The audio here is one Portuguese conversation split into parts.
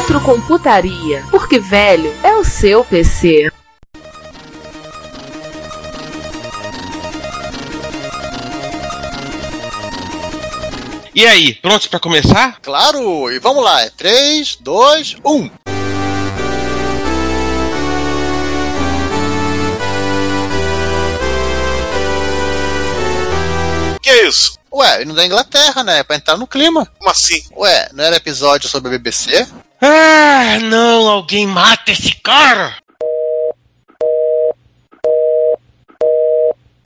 Retrocomputaria, porque velho é o seu PC. E aí, prontos para começar? Claro! E vamos lá, é 3, 2, 1. Que é isso? Ué, não da Inglaterra, né? É pra entrar no clima. Como assim? Ué, não era episódio sobre a BBC? Ah, não, alguém mata esse cara!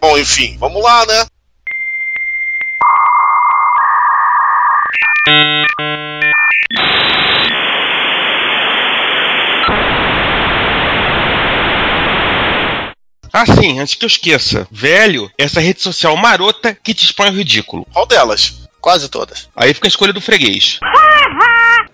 Bom, enfim, vamos lá, né? Ah, sim, antes que eu esqueça. Velho, essa rede social marota que te expõe ao ridículo. Qual delas? Quase todas. Aí fica a escolha do freguês.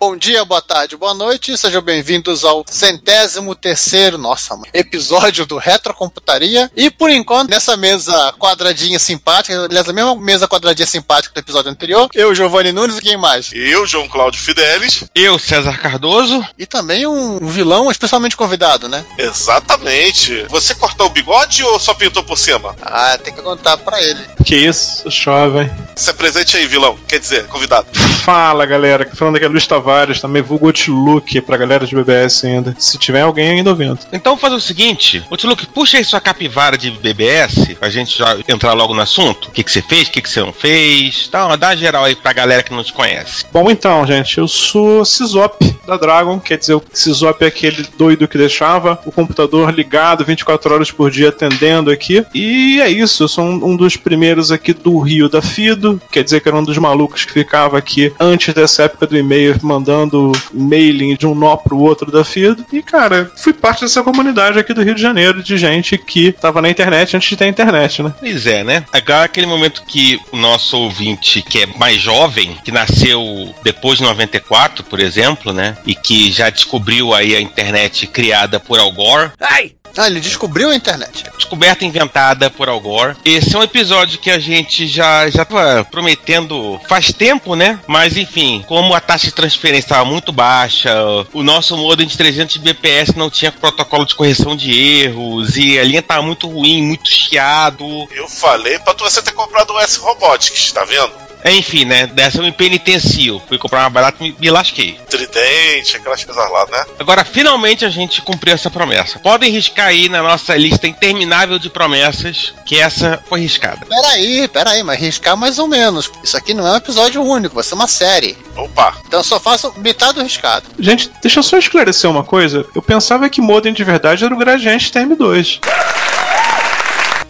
Bom dia, boa tarde, boa noite, sejam bem-vindos ao centésimo terceiro, nossa, episódio do Retrocomputaria. E por enquanto, nessa mesa quadradinha simpática, aliás, a mesma mesa quadradinha simpática do episódio anterior, eu, Giovanni Nunes e quem mais? Eu, João Cláudio Fidelis. Eu, César Cardoso. E também um vilão especialmente convidado, né? Exatamente. Você cortou o bigode ou só pintou por cima? Ah, tem que contar pra ele. Que isso, jovem. Se apresente aí, vilão. Quer dizer, convidado. Fala, galera. Falando aqui é Luiz Tavares, também vulgo Outlook pra galera de BBS ainda. Se tiver alguém ainda ouvindo. Então faz o seguinte, Outlook, puxa aí sua capivara de BBS, pra gente já entrar logo no assunto. O que, que você fez, o que, que você não fez. Dá uma, dá geral aí pra galera que não te conhece. Bom, então, gente, eu sou Cisop da Dragon, quer dizer, o Cisop é aquele doido que deixava o computador ligado 24 horas por dia atendendo aqui. E é isso, eu sou um, um dos primeiros aqui do Rio da Fido, quer dizer que era um dos malucos que ficava aqui antes dessa época do e-mail mandando mailing de um nó pro outro da Fido. E, cara, fui parte dessa comunidade aqui do Rio de Janeiro de gente que tava na internet antes de ter internet, né? Pois é, né? Agora aquele momento que o nosso ouvinte, que é mais jovem, que nasceu depois de 94, por exemplo, né? E que já descobriu aí a internet criada por Al Gore. Ai! Ah, ele descobriu a internet. Descoberta inventada por Al Gore. Esse é um episódio que a gente já já tava prometendo faz tempo, né? Mas enfim, como a taxa de transferência estava muito baixa, o nosso modem de 300 bps não tinha protocolo de correção de erros e a linha tava muito ruim, muito chiado. Eu falei pra você ter comprado o S Robotics, tá vendo? Enfim, né? Dessa eu me penitencio. Fui comprar uma barata e me lasquei. Tridente, aquelas coisas lá, né? Agora, finalmente a gente cumpriu essa promessa. Podem riscar aí na nossa lista interminável de promessas que essa foi riscada. Peraí, peraí, mas riscar mais ou menos. Isso aqui não é um episódio único, vai ser uma série. Opa! Então eu só faço metade do riscado. Gente, deixa eu só esclarecer uma coisa. Eu pensava que modem de verdade era o Gradiente TM2.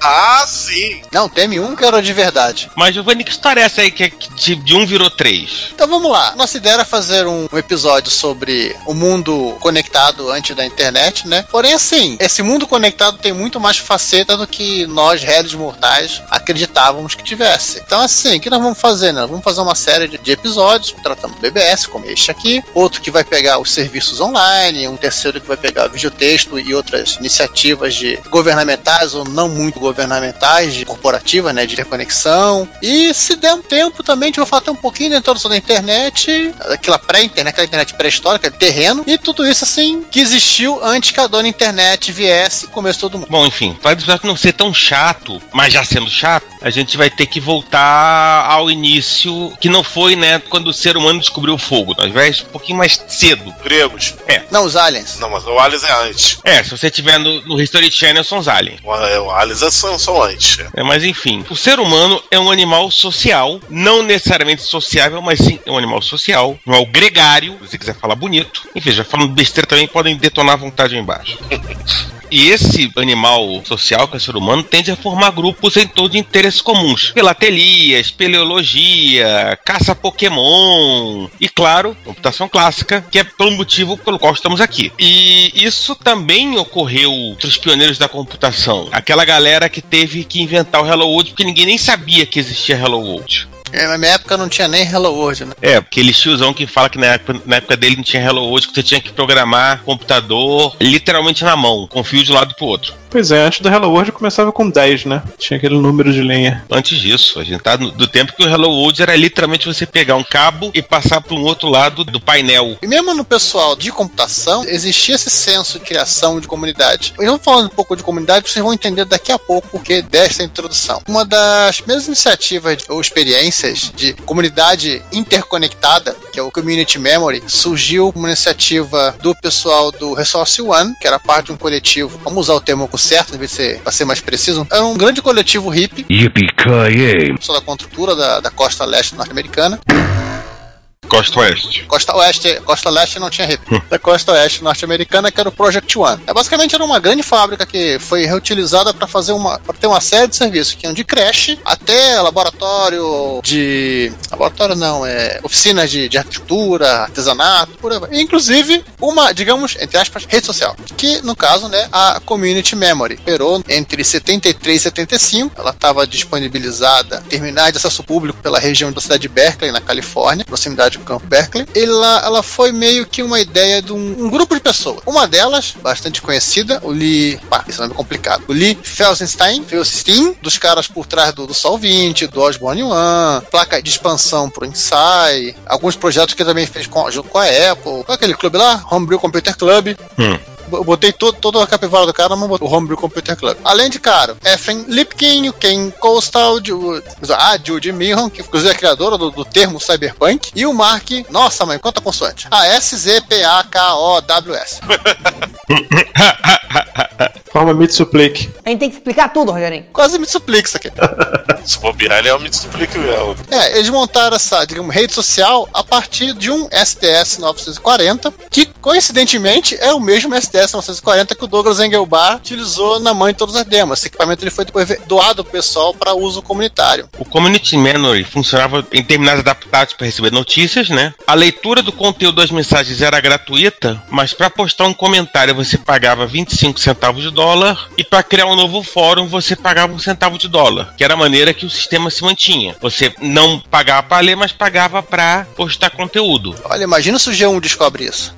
Ah, sim! Não, teme um que era de verdade. Mas, Giovanni, que história é essa aí que de, de um virou três? Então vamos lá. Nossa ideia era fazer um, um, episódio sobre o mundo conectado antes da internet, né? Porém, assim, esse mundo conectado tem muito mais faceta do que nós, réis mortais, acreditávamos que tivesse. Então, assim, o que nós vamos fazer, né? Vamos fazer uma série de, de episódios tratando do BBS, como este aqui. Outro que vai pegar os serviços online, um terceiro que vai pegar videotexto e outras iniciativas de governamentais ou não muito governamentais, de corporativa, né, de reconexão. E se der um tempo também, a gente vai falar até um pouquinho da introdução da internet, aquela pré-internet, aquela internet pré-histórica, terreno, e tudo isso assim que existiu antes que a dona internet viesse e comece todo mundo. Bom, enfim, para não ser tão chato, mas já sendo chato, a gente vai ter que voltar ao início, que não foi, né, quando o ser humano descobriu o fogo. Nós vamos um pouquinho mais cedo. Gregos. É. Não, os aliens. Não, mas o aliens é antes. É, se você tiver no, no History Channel, são os aliens. O, o aliens é são, são antes. É, mas enfim, o ser humano é um animal social, não necessariamente sociável, mas sim é um animal social, um animal gregário, se você quiser falar bonito. Enfim, já falando besteira também, podem detonar à vontade aí embaixo. E esse animal social, que é o ser humano, tende a formar grupos em torno de interesses comuns. Filatelias, espeleologia, caça Pokémon e, claro, computação clássica, que é pelo motivo pelo qual estamos aqui. E isso também ocorreu entre os pioneiros da computação. Aquela galera que teve que inventar o Hello World porque ninguém nem sabia que existia Hello World. É, Na minha época não tinha nem Hello World, né? É, aquele tiozão que fala que na época, na época dele não tinha Hello World, que você tinha que programar computador literalmente na mão, com fio de um lado pro outro. Pois é, antes do Hello World começava com 10, né? Tinha aquele número de linha. Antes disso, a gente tá no- do tempo que o Hello World era literalmente você pegar um cabo e passar para um outro lado do painel. E mesmo no pessoal de computação, existia esse senso de criação de comunidade. Eu vou falando um pouco de comunidade, vocês vão entender daqui a pouco o porquê dessa introdução. Uma das primeiras iniciativas ou experiências de comunidade interconectada, que é o Community Memory, surgiu como iniciativa do pessoal do Resource One, que era parte de um coletivo, vamos usar o termo certo, em vez de ser, pra ser mais preciso, era um grande coletivo hippie, Yippee-ki-yay! pessoal da contracultura da, da costa leste norte-americana, Costa Oeste. Costa Oeste, Costa Leste não tinha hippie. Da Costa Oeste norte-americana, que era o Project One. É, basicamente era uma grande fábrica que foi reutilizada para fazer uma, para ter uma série de serviços, que iam de creche até laboratório de, laboratório não, é oficinas de, de arquitetura, artesanato, por aí. Inclusive uma, digamos, entre aspas, rede social, que no caso, né, a Community Memory operou entre 73 e 75. Ela estava disponibilizada, terminais de acesso público pela região da cidade de Berkeley, na Califórnia, proximidade campo Berkeley. Ela, ela foi meio que uma ideia de um, um grupo de pessoas. Uma delas, bastante conhecida, o Lee. Pá, esse nome é complicado. O Lee Felsenstein, Felsenstein, dos caras por trás do, do Sol 20, do Osborne One, placa de expansão pro Insight, alguns projetos que também fez com, junto com a Apple. Qual é aquele clube lá? Homebrew Computer Club. Hum. Botei todo, toda a capivara do cara no Homebrew Computer Club. Além de, cara, Efren Lipkin, o Ken Coastal, Ju- a Judy Mihon, que inclusive é a criadora do, do termo cyberpunk, e o Mark, nossa mãe, quanta consoante? A S-Z-P-A-K-O-W-S. Forma Mitsuplique. A gente tem que explicar tudo, Rogerinho. Quase me suplica isso aqui. Se bobear, ele é o Mitsubishi mesmo. É, eles montaram essa, digamos, rede social a partir de um SDS 940, que coincidentemente é o mesmo SDS 940 que o Douglas Engelbart utilizou na mãe de todas as demos. Esse equipamento ele foi depois doado pro pessoal para uso comunitário. O Community Memory funcionava em terminais adaptados para receber notícias, né? A leitura do conteúdo das mensagens era gratuita, mas para postar um comentário você pagava 25 centavos de dólar e para criar um novo fórum você pagava um centavo de dólar, que era a maneira que o sistema se mantinha. Você não pagava para ler, mas pagava para postar conteúdo. Olha, imagina se o G1 descobre isso.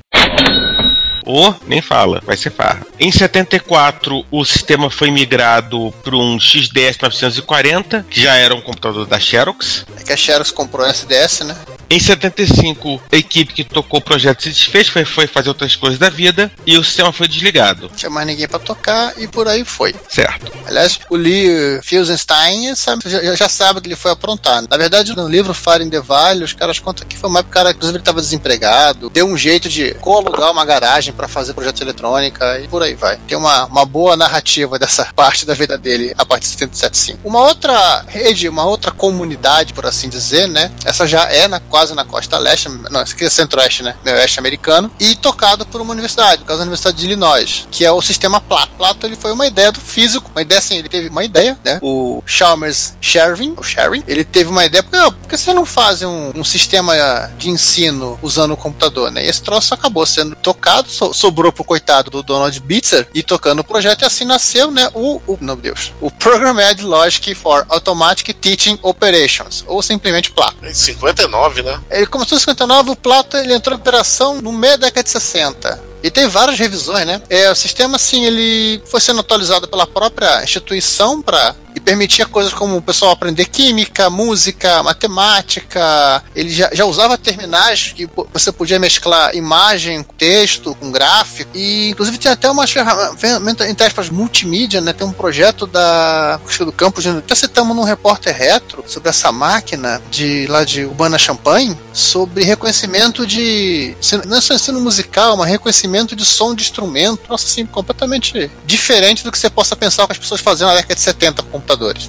Ou, nem fala, vai ser farra. Em 74, o sistema foi migrado para um XDS 940, que já era um computador da Xerox. É que a Xerox comprou um SDS, né? Em 75, a equipe que tocou o projeto se desfez, foi, foi fazer outras coisas da vida e o sistema foi desligado. Não tinha mais ninguém para tocar e por aí foi. Certo. Aliás, o Lee Felsenstein sabe, já, já sabe que ele foi aprontar. Na verdade, no livro Fire in the Valley, os caras contam que foi uma época, cara, inclusive ele estava desempregado, deu um jeito de colocar uma garagem para fazer projetos de eletrônica e por aí vai. Tem uma, uma boa narrativa dessa parte da vida dele a partir de 77.5. Uma outra rede, uma outra comunidade, por assim dizer, né? Essa já é na, quase na costa leste, não, essa aqui é centro-oeste, né? Meio oeste americano, e tocado por uma universidade, no caso da Universidade de Illinois, que é o sistema Plato. Plato ele foi uma ideia do físico, uma ideia assim, ele teve uma ideia, né? O Chalmers Shervin, o Shervin, ele teve uma ideia, porque, por que você não faz um, um sistema de ensino usando o computador, né? E esse troço acabou sendo tocado, so, sobrou pro coitado do Donald Bitzer e tocando o projeto, e assim nasceu, né? O, o meu Deus, o Programmed Logic for Automatic Teaching Operations, ou simplesmente Plato. Em 59, né? Ele começou em 59, o Plata ele entrou em operação no meio da década de 60. E tem várias revisões, né? É, o sistema, assim, ele foi sendo atualizado pela própria instituição para permitia coisas como o pessoal aprender química, música, matemática. Ele já, já usava terminais que você podia mesclar imagem, texto, com gráfico. E inclusive tinha até uma ferramenta, entre aspas, multimídia, né? Tem um projeto da do campus, até citamos num repórter retro sobre essa máquina de lá de Urbana Champagne, sobre reconhecimento de. Não é só ensino musical, mas reconhecimento de som de instrumento. Nossa, assim, completamente diferente do que você possa pensar que as pessoas faziam na década de 70 com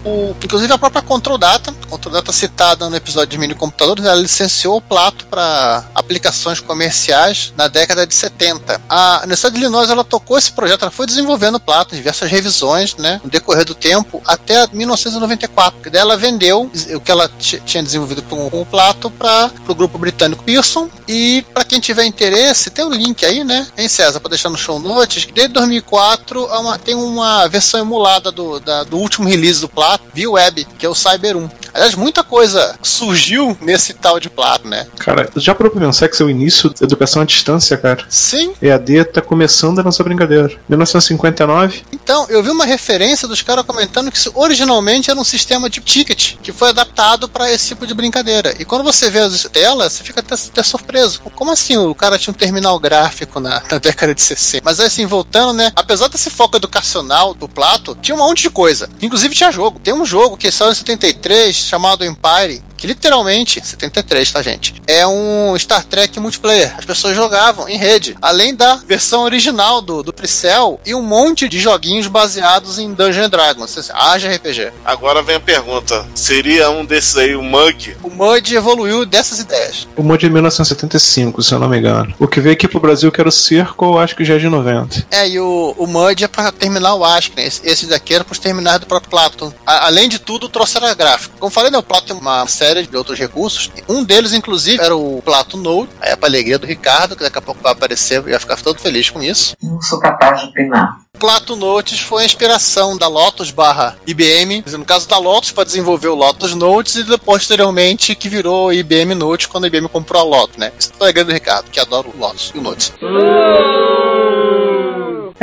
O, inclusive a própria Control Data, Control Data citada no episódio de mini computadores, ela licenciou o Plato para aplicações comerciais na década de 70. A Universidade de Illinois ela tocou esse projeto, ela foi desenvolvendo o Plato, diversas revisões, né, no decorrer do tempo, até 1994. Que daí ela vendeu o que ela tinha desenvolvido com, o Plato para o grupo britânico Pearson. E para quem tiver interesse, tem o um link aí, né, em César, para deixar no show notes. Desde 2004 uma, tem uma versão emulada do, da, do último release do Plato, via web, que é o Cyber 1. Aliás, muita coisa surgiu nesse tal de Plato, né? Cara, já parou pra pensar que é o início da educação à distância, cara? Sim. EAD tá começando a nossa brincadeira. 1959. Então, eu vi uma referência dos caras comentando que isso originalmente era um sistema de ticket que foi adaptado para esse tipo de brincadeira. E quando você vê as telas, você fica até, até surpreso. Como assim o cara tinha um terminal gráfico na, na década de 60? Mas assim, voltando, né? Apesar desse foco educacional do Plato, tinha um monte de coisa. Inclusive tinha jogo. Tem um jogo que saiu em 73 chamado Empire, que literalmente, 73, tá, gente? É um Star Trek multiplayer. As pessoas jogavam em rede. Além da versão original do, do Precel e um monte de joguinhos baseados em Dungeons Dragons. Haja RPG. Agora vem a pergunta: seria um desses aí o Mug? O Mud evoluiu dessas ideias. O Mud é de 1975, se eu não me engano. O que veio aqui pro Brasil, que era o Circo, acho que já é de 90. É, e o, o Mud é pra terminar o Ask, né? Esse, esse daqui era pros terminar do próprio Plato. A, além de tudo, trouxe era gráfico. Como falei, né, o Plato tem uma série de outros recursos. Um deles, inclusive, era o Plato Node, aí é pra alegria do Ricardo, que daqui a pouco vai aparecer e vai ficar todo feliz com isso. Não sou capaz de opinar. Plato Notes foi a inspiração da Lotus barra IBM, no caso da Lotus para desenvolver o Lotus Notes e posteriormente que virou IBM Notes quando a IBM comprou a Lotus, né? Isso é grande Ricardo, que adora o Lotus e o Notes.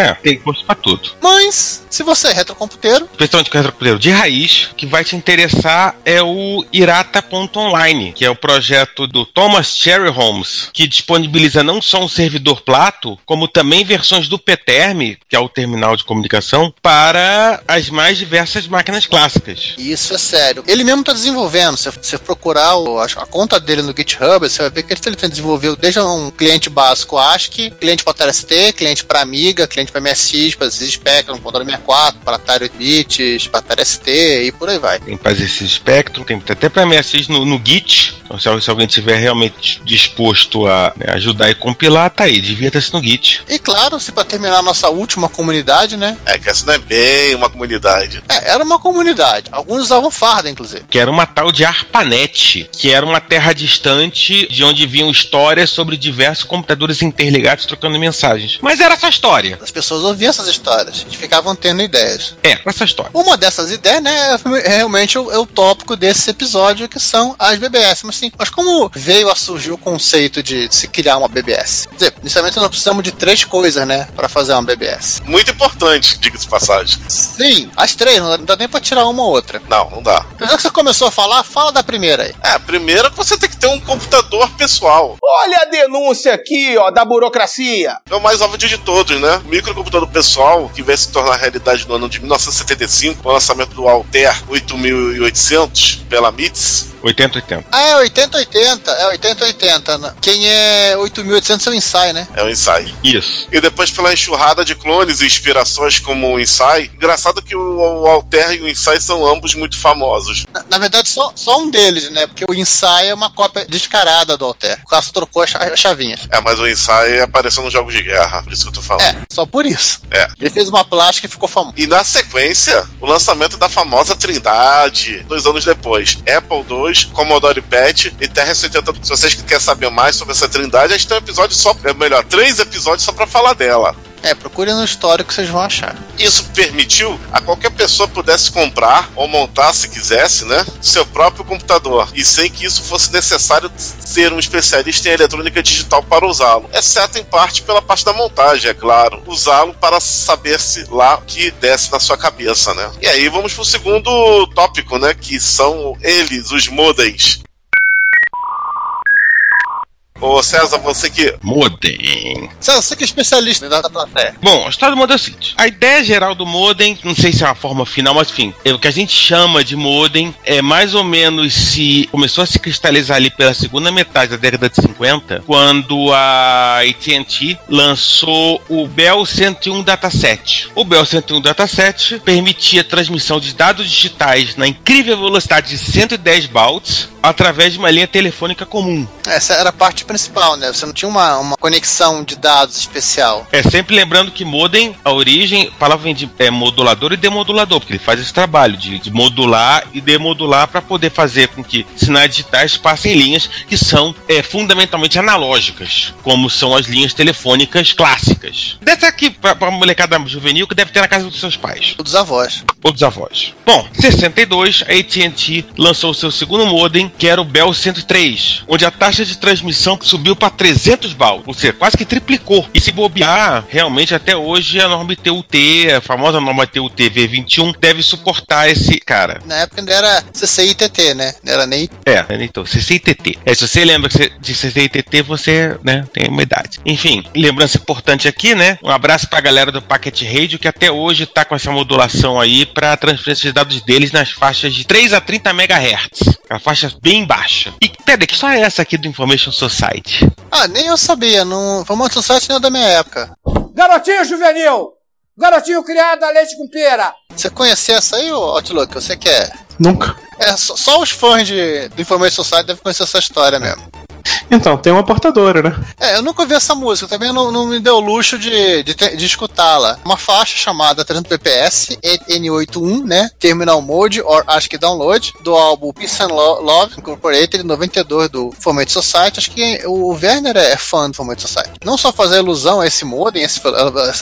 É, tem gosto pra tudo. Mas, se você é retrocomputeiro, Principalmente com retrocomputeiro de raiz, o que vai te interessar é o Irata.online, que é o projeto do Thomas Cherry Holmes, que disponibiliza não só um servidor Plato, como também versões do PTERM, que é o terminal de comunicação, para as mais diversas máquinas clássicas. isso é sério. Ele mesmo tá desenvolvendo. Se você procurar o- a, conta dele no GitHub, você vai ver que ele tem desenvolvido desde um cliente básico ASCII, cliente para TST, cliente para Amiga, cliente para MSX, para Spectrum, Commodore 64, para Atari 8 bits, para Atari ST e por aí vai. Tem para esse Spectrum, tem até para MSX no, no Git. Então, se, se alguém estiver realmente disposto a né, ajudar e compilar, tá aí, divirta-se no Git. E claro, se para terminar a nossa última comunidade, né? É que essa não é bem uma comunidade. É, era uma comunidade. Alguns usavam farda, inclusive. que era uma tal de ARPANET, que era uma terra distante de onde vinham histórias sobre diversos computadores interligados trocando mensagens. Mas era essa história. As pessoas ouviam essas histórias e ficavam tendo ideias. É, essa história. Uma dessas ideias, né, é realmente o, é o tópico desse episódio, que são as BBS. Mas, assim, mas como veio a surgir o conceito de se criar uma BBS? Quer dizer, inicialmente nós precisamos de três coisas, né, para fazer uma BBS. Muito importante, diga-se de passagem. Sim, as três, não dá- nem pra tirar uma ou outra. Não, não dá. Já que você começou a falar, fala da primeira aí. É, primeiro você tem que ter um computador pessoal. Olha a denúncia aqui, ó, da burocracia. É o mais óbvio de todos, né? Microcomputador pessoal, que veio se tornar realidade no ano de 1975, com o lançamento do Altair 8800 pela MITS. 8080. Ah, é 8080, é 8080. né? Quem é 8800 é o Insight, né? É o Insight. Isso. E depois pela enxurrada de clones e inspirações como o Insight. Engraçado que o, o Altair e o Insight são ambos muito famosos. Na, na verdade, só, só um deles, né? Porque o Insight é uma cópia descarada do Altair. O cara só trocou as chavinhas. É, mas o Insight apareceu nos jogos de guerra, por isso que eu tô falando. É, só por isso. É. Ele fez uma plástica e ficou famoso. E na sequência, o lançamento da famosa Trindade, dois anos depois. Apple II, Commodore PET e TR-80. Se vocês querem saber mais sobre essa Trindade, a gente tem um episódio só, é melhor, três episódios só pra falar dela. É, procure no histórico que vocês vão achar. Isso permitiu a qualquer pessoa pudesse comprar ou montar, se quisesse, né, seu próprio computador e sem que isso fosse necessário ser um especialista em eletrônica digital para usá-lo, exceto em parte pela parte da montagem, é claro, usá-lo para saber-se lá o que desce na sua cabeça, né? E aí vamos pro segundo tópico, né, que são eles, os modems. Ô César, você que. Modem. César, você que é especialista da plateia. Bom, a história do modem é o seguinte. A ideia geral do modem, não sei se é uma forma final, mas enfim, é o que a gente chama de modem é mais ou menos se começou a se cristalizar ali pela segunda metade da década de 50, quando a AT&T lançou o Bell 101 Dataset. O Bell 101 Dataset permitia transmissão de dados digitais na incrível velocidade de 110 baud através de uma linha telefônica comum. Essa era a parte principal, né? Você não tinha uma, uma conexão de dados especial. É sempre lembrando que modem, a origem, a palavra vem de é, modulador e demodulador, porque ele faz esse trabalho de, de modular e demodular para poder fazer com que sinais digitais passem linhas que são é, fundamentalmente analógicas, como são as linhas telefônicas clássicas. Dessa aqui para a molecada juvenil que deve ter na casa dos seus pais Dos avós. ou dos avós. Bom, em 62, a AT&T lançou o seu segundo modem, que era o Bell 103, onde a taxa de transmissão subiu para 300 baud, ou seja, quase que triplicou. E se bobear, realmente até hoje a norma TUT, a famosa norma TUT V21, deve suportar esse cara. Na época ainda era CCITT, né? Não era nem. É, então, CCITT. É, se você lembra de CCITT, você né, tem uma idade. Enfim, lembrança importante aqui, né? Um abraço pra galera do Packet Radio, que até hoje tá com essa modulação aí pra transferência de dados deles nas faixas de 3 a 30 MHz. A faixa bem baixa. E pera, que só é essa aqui do Information Society? Ah, nem eu sabia. Não... Uma society não é da minha época. Garotinho juvenil! Garotinho criado a leite com pera! Você conhecia essa aí, Outlook? Você quer? Nunca. É, só, só os fãs de, do Information Society devem conhecer essa história mesmo. Então, tem uma portadora, né? É, eu nunca ouvi essa música, também não, não me deu o luxo de, de, de escutá-la. Uma faixa chamada 300 PPS, N81, né? Terminal Mode, or acho que Download, do álbum Peace and Lo- Love Incorporated, 92, do Fomento Society. Acho que o Werner é fã do Fomento Society. Não só fazer alusão a esse modem, esse-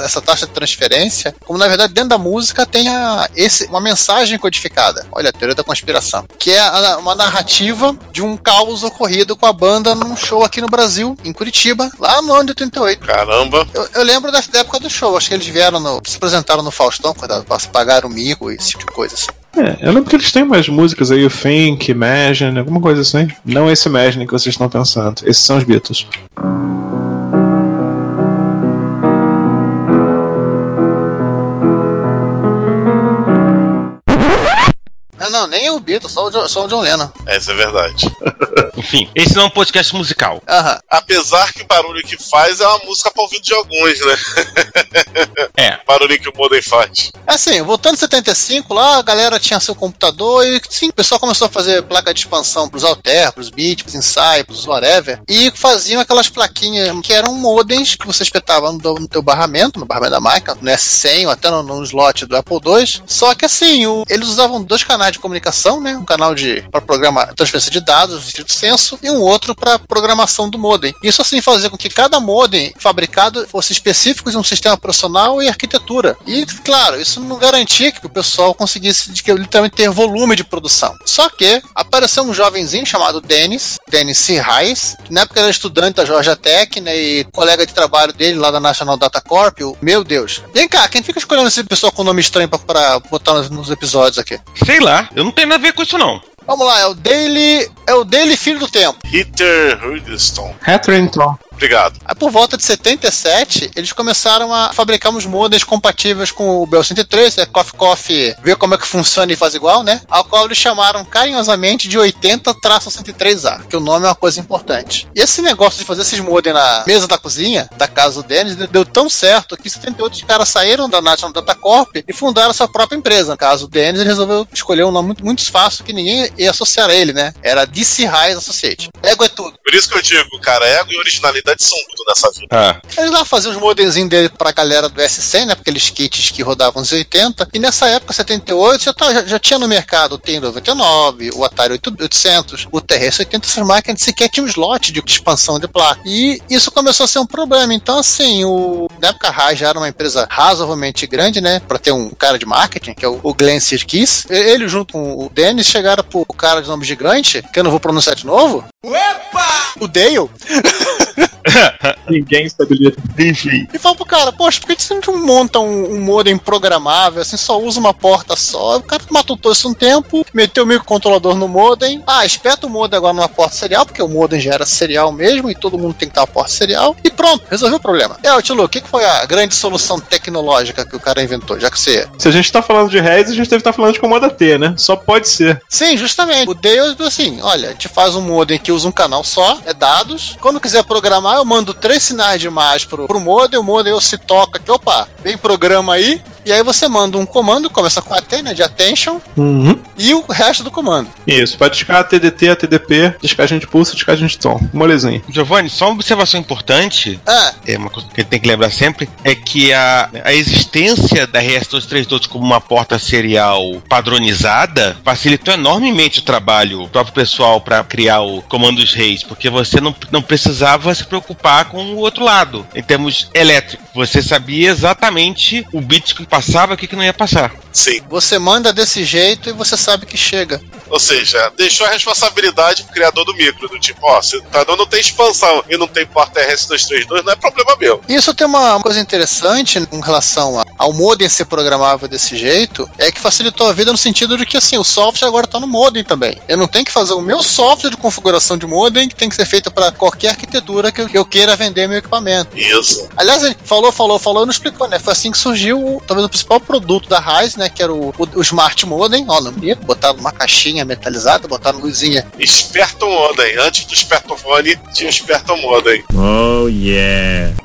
essa taxa de transferência, como na verdade dentro da música tem a, esse, uma mensagem codificada. Olha, a teoria da conspiração. Que é a- uma narrativa de um caos ocorrido com a banda num show aqui no Brasil, em Curitiba, lá no ano de 88. Caramba. Eu, eu lembro da, da época do show, acho que eles vieram no. se apresentaram no Faustão, quando pagaram o mico e esse tipo de coisa. assim. É, eu lembro que eles têm umas músicas aí, o Think, Imagine, alguma coisa assim. Não esse Imagine que vocês estão pensando. Esses são os Beatles. Ah, não, nem o Beatles, só o, Jo- só o John Lennon. Essa é verdade. Enfim, esse não é um podcast musical. Aham. Apesar que o barulho que faz é uma música pra ouvido de alguns, né? É. O barulho que o modem faz. Assim, voltando em 75, lá a galera tinha seu computador e sim, o pessoal começou a fazer placa de expansão pros Alter, pros Beat, pros Insight, pros whatever, e faziam aquelas plaquinhas que eram modems que você espetava no, teu- no teu barramento, no barramento da máquina, no S100 ou até no, no slot do Apple II. Só que assim, o- eles usavam dois canais de comunicação, né? Um canal de para programa transferência de dados, estrito senso, e um outro para programação do modem. Isso assim fazia com que cada modem fabricado fosse específico de um sistema operacional e arquitetura. E, claro, isso não garantia que o pessoal conseguisse de que, literalmente ter volume de produção. Só que apareceu um jovenzinho chamado Dennis, Dennis C. Reis, que na época era estudante da Georgia Tech, né, e colega de trabalho dele lá da National Data Corp. O, meu Deus. Vem cá, quem fica escolhendo esse pessoal com nome estranho pra botar nos, nos episódios aqui? Sei lá, eu não tenho nada a ver com isso não. Vamos lá, é o Daily. É o Daily Filho do Tempo. Peter Huddleston. Hatrington. Obrigado. Aí, por volta de 77, eles começaram a fabricar uns modems compatíveis com o Bell 103, é Coffee Coffee, ver como é que funciona e faz igual, né? Ao qual eles chamaram carinhosamente de 80-103A, que o nome é uma coisa importante. E esse negócio de fazer esses modems na mesa da cozinha, da casa do Dennis, deu tão certo que em 78 os caras saíram da National Data Corp e fundaram sua própria empresa. No caso do Dennis, ele resolveu escolher um nome muito, muito fácil que ninguém ia associar a ele, né? Era DC Rise Associate. Ego é tudo. Por isso que eu digo, cara, ego e originalidade são tudo nessa vida. Ah, Eles lá faziam os modemzinhos dele pra galera do S100, né? Aqueles kits que rodavam os 80. E nessa época, 78, já, tá- já, já tinha no mercado o T99, o Atari 800, o TRS-80. Essas máquinas sequer tinham um slot de expansão de placa. E isso começou a ser um problema. Então, assim, o, na época a RAI já era uma empresa razoavelmente grande, né? Pra ter um cara de marketing, que é o, o Glenn Sirkis. Ele, junto com o Dennis, chegaram pro cara de nome gigante, que eu não vou pronunciar de novo. O Dale. Ninguém se habilita. Enfim. E fala pro cara, poxa, por que você não monta um, um modem programável, assim, só usa uma porta só? O cara matou todo isso um tempo, meteu o microcontrolador no modem. Ah, espeta o modem agora numa porta serial, porque o modem já era serial mesmo e todo mundo tem que ter uma porta serial. E pronto, resolveu o problema. É, Tilo, o que, foi a grande solução tecnológica que o cara inventou? Já que você. Se a gente tá falando de RES, a gente deve estar falando de comando T, né? Só pode ser. Sim, justamente. O Deus, assim, olha, a gente faz um modem que usa um canal só, é dados. Quando quiser programar, eu mando três sinais de imagem pro, pro modem, o modem se toca aqui, opa, vem programa aí. E aí você manda um comando, começa com AT, né, de attention, Uhum. e o resto do comando. Isso, pode discar TDT, TDP, descagem de pulso, descagem de tom. Molezinho. Giovanni, só uma observação importante, Ah, é uma coisa que tem que lembrar sempre, é que a, a existência da RS-232 como uma porta serial padronizada facilitou enormemente o trabalho do próprio pessoal para criar o comandos reis, porque você não, não precisava se preocupar com o outro lado, em termos elétricos. Você sabia exatamente o bit que passava e o que não ia passar. Sim. você manda desse jeito e você sabe que chega. Ou seja, deixou a responsabilidade pro criador do micro, do tipo, ó, se o computador não tem expansão e não tem porta RS232, não é problema meu. Isso tem uma coisa interessante com relação ao modem ser programável desse jeito, é que facilitou a vida no sentido de que assim, o software agora está no modem também. Eu não tenho que fazer o meu software de configuração de modem que tem que ser feito para qualquer arquitetura que eu, que eu queira vender meu equipamento. Isso. Aliás, ele falou, falou, falou, não explicou, né? Foi assim que surgiu o- talvez o principal produto da Rise, né? Que era o, o, o Smart Modem. Ó, não bonito, botaram uma caixinha metalizada, botaram luzinha. Esperto Modem. Antes do Espertofone, tinha o Esperto Modem.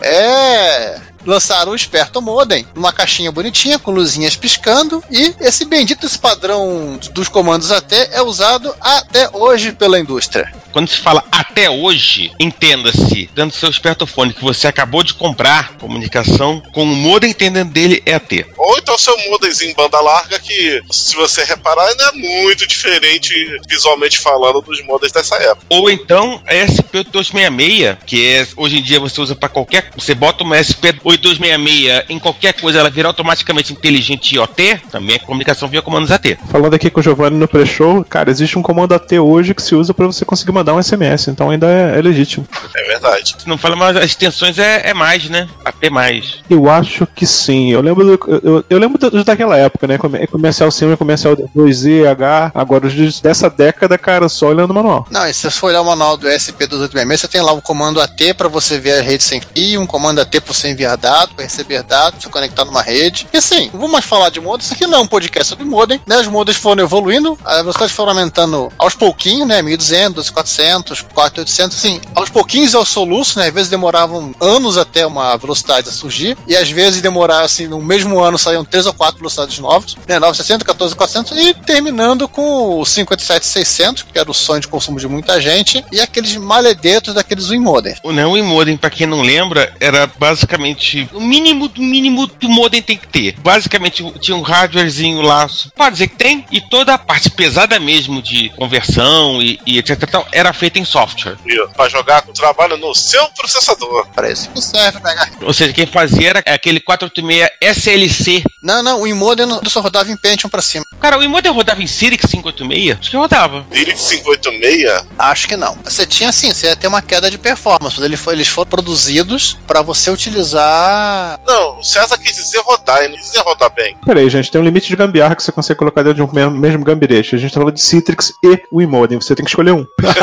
É. Lançaram o Esperto Modem, numa caixinha bonitinha, com luzinhas piscando, e esse bendito esse padrão dos comandos AT é usado até hoje pela indústria. Quando se fala até hoje, entenda-se, dentro do seu espertofone que você acabou de comprar, comunicação, com o modem entendendo dele é AT. Ou então seu modemzinho em banda larga, que se você reparar, ainda é muito diferente visualmente falando dos modems dessa época. Ou então a SP8266, que é, hoje em dia você usa para qualquer. Você bota uma SP8266 em qualquer coisa, ela vira automaticamente inteligente IoT, também é comunicação via comandos AT. Falando aqui com o Giovanni no pré-show, cara, existe um comando AT hoje que se usa pra você conseguir mandar um SMS, então ainda é, é legítimo. É verdade. Se não fala, mas as extensões é, é mais, né? AT mais. Eu acho que sim. Eu lembro, do- eu, eu lembro dos daquela época, né? Come- Comercial C1 e comercial 2Z, H. Agora, os dessa década, cara, só olhando o manual. Não, e se você for olhar o manual do SP2866, você tem lá um comando AT para você ver a rede sem fio, um comando AT para você enviar dados, para receber dados, para você conectar numa rede. E assim, não vou mais falar de modem, isso aqui não é um podcast sobre modem, né? Os modems foram evoluindo, as velocidades foram aumentando aos pouquinhos, né? 1200, 2400, 4800, assim, aos pouquinhos é o soluço, né? Às vezes demoravam anos até uma velocidade surgir, e às vezes demoraram, assim, no mesmo ano saíam três ou quatro velocidades novas, né? 960, 14400 e terminando com o 57600, que era o sonho de consumo de muita gente, e aqueles maledetos daqueles Win Modem. O não e modem, pra quem não lembra, era basicamente o mínimo do mínimo do modem tem que ter. Basicamente tinha um hardwarezinho lá, pode dizer que tem, e toda a parte pesada mesmo de conversão e, e etc. era feita em software. Pra jogar com trabalho no seu processador. Para isso que serve, pegar. Ou seja, quem fazia era aquele 486 SLC. Não, não, o Win Modem não- só rodava em Pentium pra cima. Cara, o modem rodava em Cyrix 586? Acho que rodava. Direct 586, Acho que não. Você tinha sim, você ia ter uma queda de performance, mas ele foi- eles foram produzidos para você utilizar. não, o César quis dizer rodar, ele não quis dizer rodar bem. Peraí, gente, tem um limite de gambiarra que você consegue colocar dentro de um mesmo, mesmo gambirete. A gente tá falando de Citrix e Wimodem. Você tem que escolher um.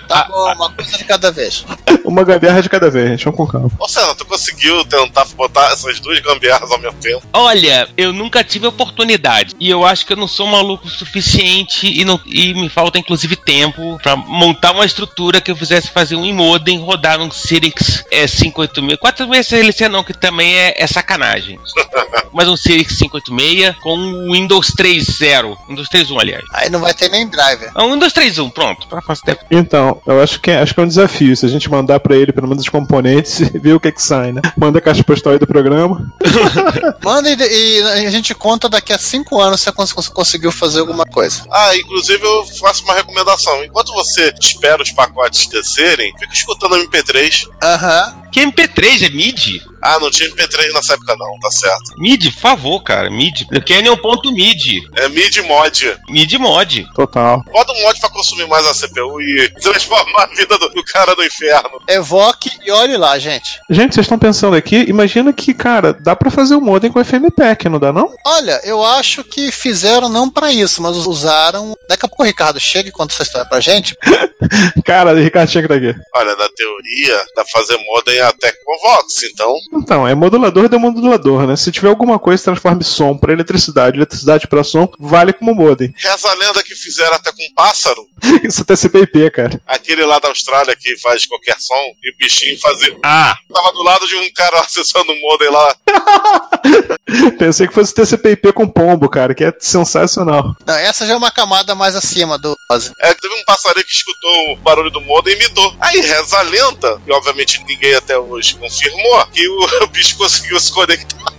Tá bom, uma coisa de cada vez. Uma gambiarra de cada vez, gente. Vamos com calma. Ô César, tu conseguiu tentar botar essas duas gambiarras ao mesmo tempo? Olha, eu nunca tive oportunidade. E eu acho que eu não sou maluco o suficiente e, não, e me falta inclusive tempo pra montar uma estrutura que eu fizesse fazer um modem rodar um Cyrix é, 586. 486 SLC não, que também é, é sacanagem. Mas um Cyrix 586 com um Windows 3.0. Windows 3.1, aliás. Aí não vai ter nem driver. Ah, um Windows 3.1, pronto. Pra Então, eu acho que, é, acho que é um desafio. Se a gente mandar pra ele pelo menos os componentes e ver o que que sai, né? Manda a caixa postal aí do programa. Manda e, e a gente conta daqui a cinco anos se você cons- conseguiu fazer alguma coisa. Ah, inclusive eu faço uma recomendação. Enquanto você espera os pacotes descerem, fica escutando MP3. Aham. Que MP3 é MIDI? Ah, não tinha MP3 nessa época não, tá certo. MIDI, por favor, cara. MIDI. O Kenny é um ponto MIDI. É mid mod. MIDI mod. Total. Bota um mod pra consumir mais a CPU e transformar a vida do, do cara no inferno. Evoque e olhe lá, gente. Gente, vocês estão pensando aqui, imagina que, cara, dá pra fazer o modem com FMPEC, não dá não? Olha, eu acho que fizeram não pra isso, mas usaram. Daqui a pouco o Ricardo chega e conta essa história pra gente. Cara, o Ricardo chega daqui. Olha, na teoria, dá pra fazer modem até com Vox, então. Então, é modulador de modulador, né? Se tiver alguma coisa que transforme som pra eletricidade, eletricidade pra som, vale como modem. Reza a lenda que fizeram até com pássaro. Isso até CPIP, cara. Aquele lá da Austrália que faz qualquer som e o bichinho fazia. Ah, Tava do lado de um cara acessando o modem lá. Pensei que fosse TCP/IP com pombo, cara, que é sensacional. Não, essa já é uma camada mais acima do. É, teve um passarinho que escutou o barulho do modem e imitou. Aí reza a lenda, e obviamente ninguém até hoje confirmou, que o, bicho conseguiu se conectar.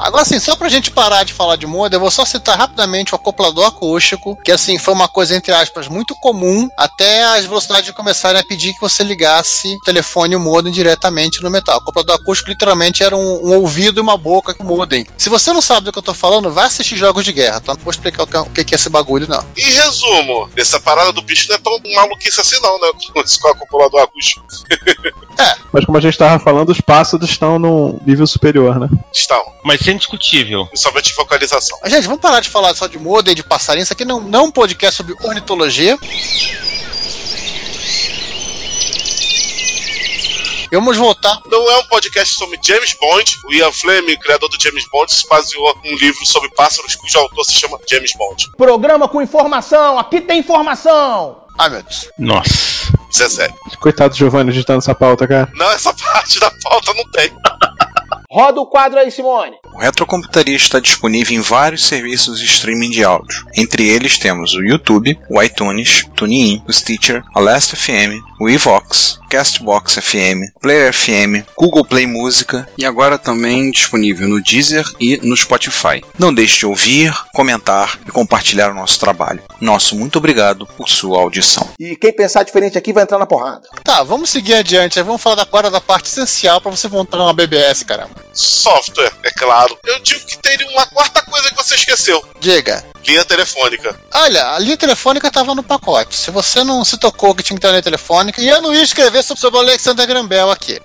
Agora, assim, só pra gente parar de falar de modem, eu vou só citar rapidamente o acoplador acústico, que, assim, foi uma coisa, entre aspas, muito comum até as velocidades começarem a pedir que você ligasse o telefone e o modem diretamente no metal. O acoplador acústico, literalmente, era um, um ouvido e uma boca com o modem. Se você não sabe do que eu tô falando, vai assistir Jogos de Guerra, tá? Não vou explicar o que, é- o que é esse bagulho, não. Em resumo, essa parada do bicho não é tão maluquice assim, não, né? Com o acumulador acústico. Mas como a gente tava falando, os pássaros estão num nível superior, né? Estão, mas isso é indiscutível. principalmente vocalização. Mas, gente, vamos parar de falar só de modem, de passarinho. Isso aqui não, não é um podcast sobre ornitologia. E Vamos voltar. Não é um podcast sobre James Bond. O Ian Fleming, criador do James Bond, se baseou um livro sobre pássaros cujo autor se chama James Bond. Programa com informação, aqui tem informação. Ai, meu Deus. Nossa. Isso é sério. Coitado do Giovanni digitando essa pauta, cara. Não, essa parte da pauta não tem. Roda o quadro aí, Simone. O Retrocomputaria está disponível em vários serviços de streaming de áudio. Entre eles temos o YouTube, o iTunes, TuneIn, o Stitcher, a Last FM, o Evox, Castbox FM, Player FM, Google Play Música e agora também disponível no Deezer e no Spotify. Não deixe de ouvir, comentar e compartilhar o nosso trabalho. Nosso muito obrigado por sua audição. E quem pensar diferente aqui vai entrar na porrada. Tá, vamos seguir adiante. Vamos falar agora da parte essencial pra você montar uma BBS, caramba. Software, é claro. Eu digo que teria uma quarta coisa que você esqueceu. Diga. Linha telefônica. Olha, a linha telefônica tava no pacote. Se você não se tocou que tinha que ter uma linha telefônica, e eu não ia escrever sobre, sobre o Alexander Graham Bell aqui.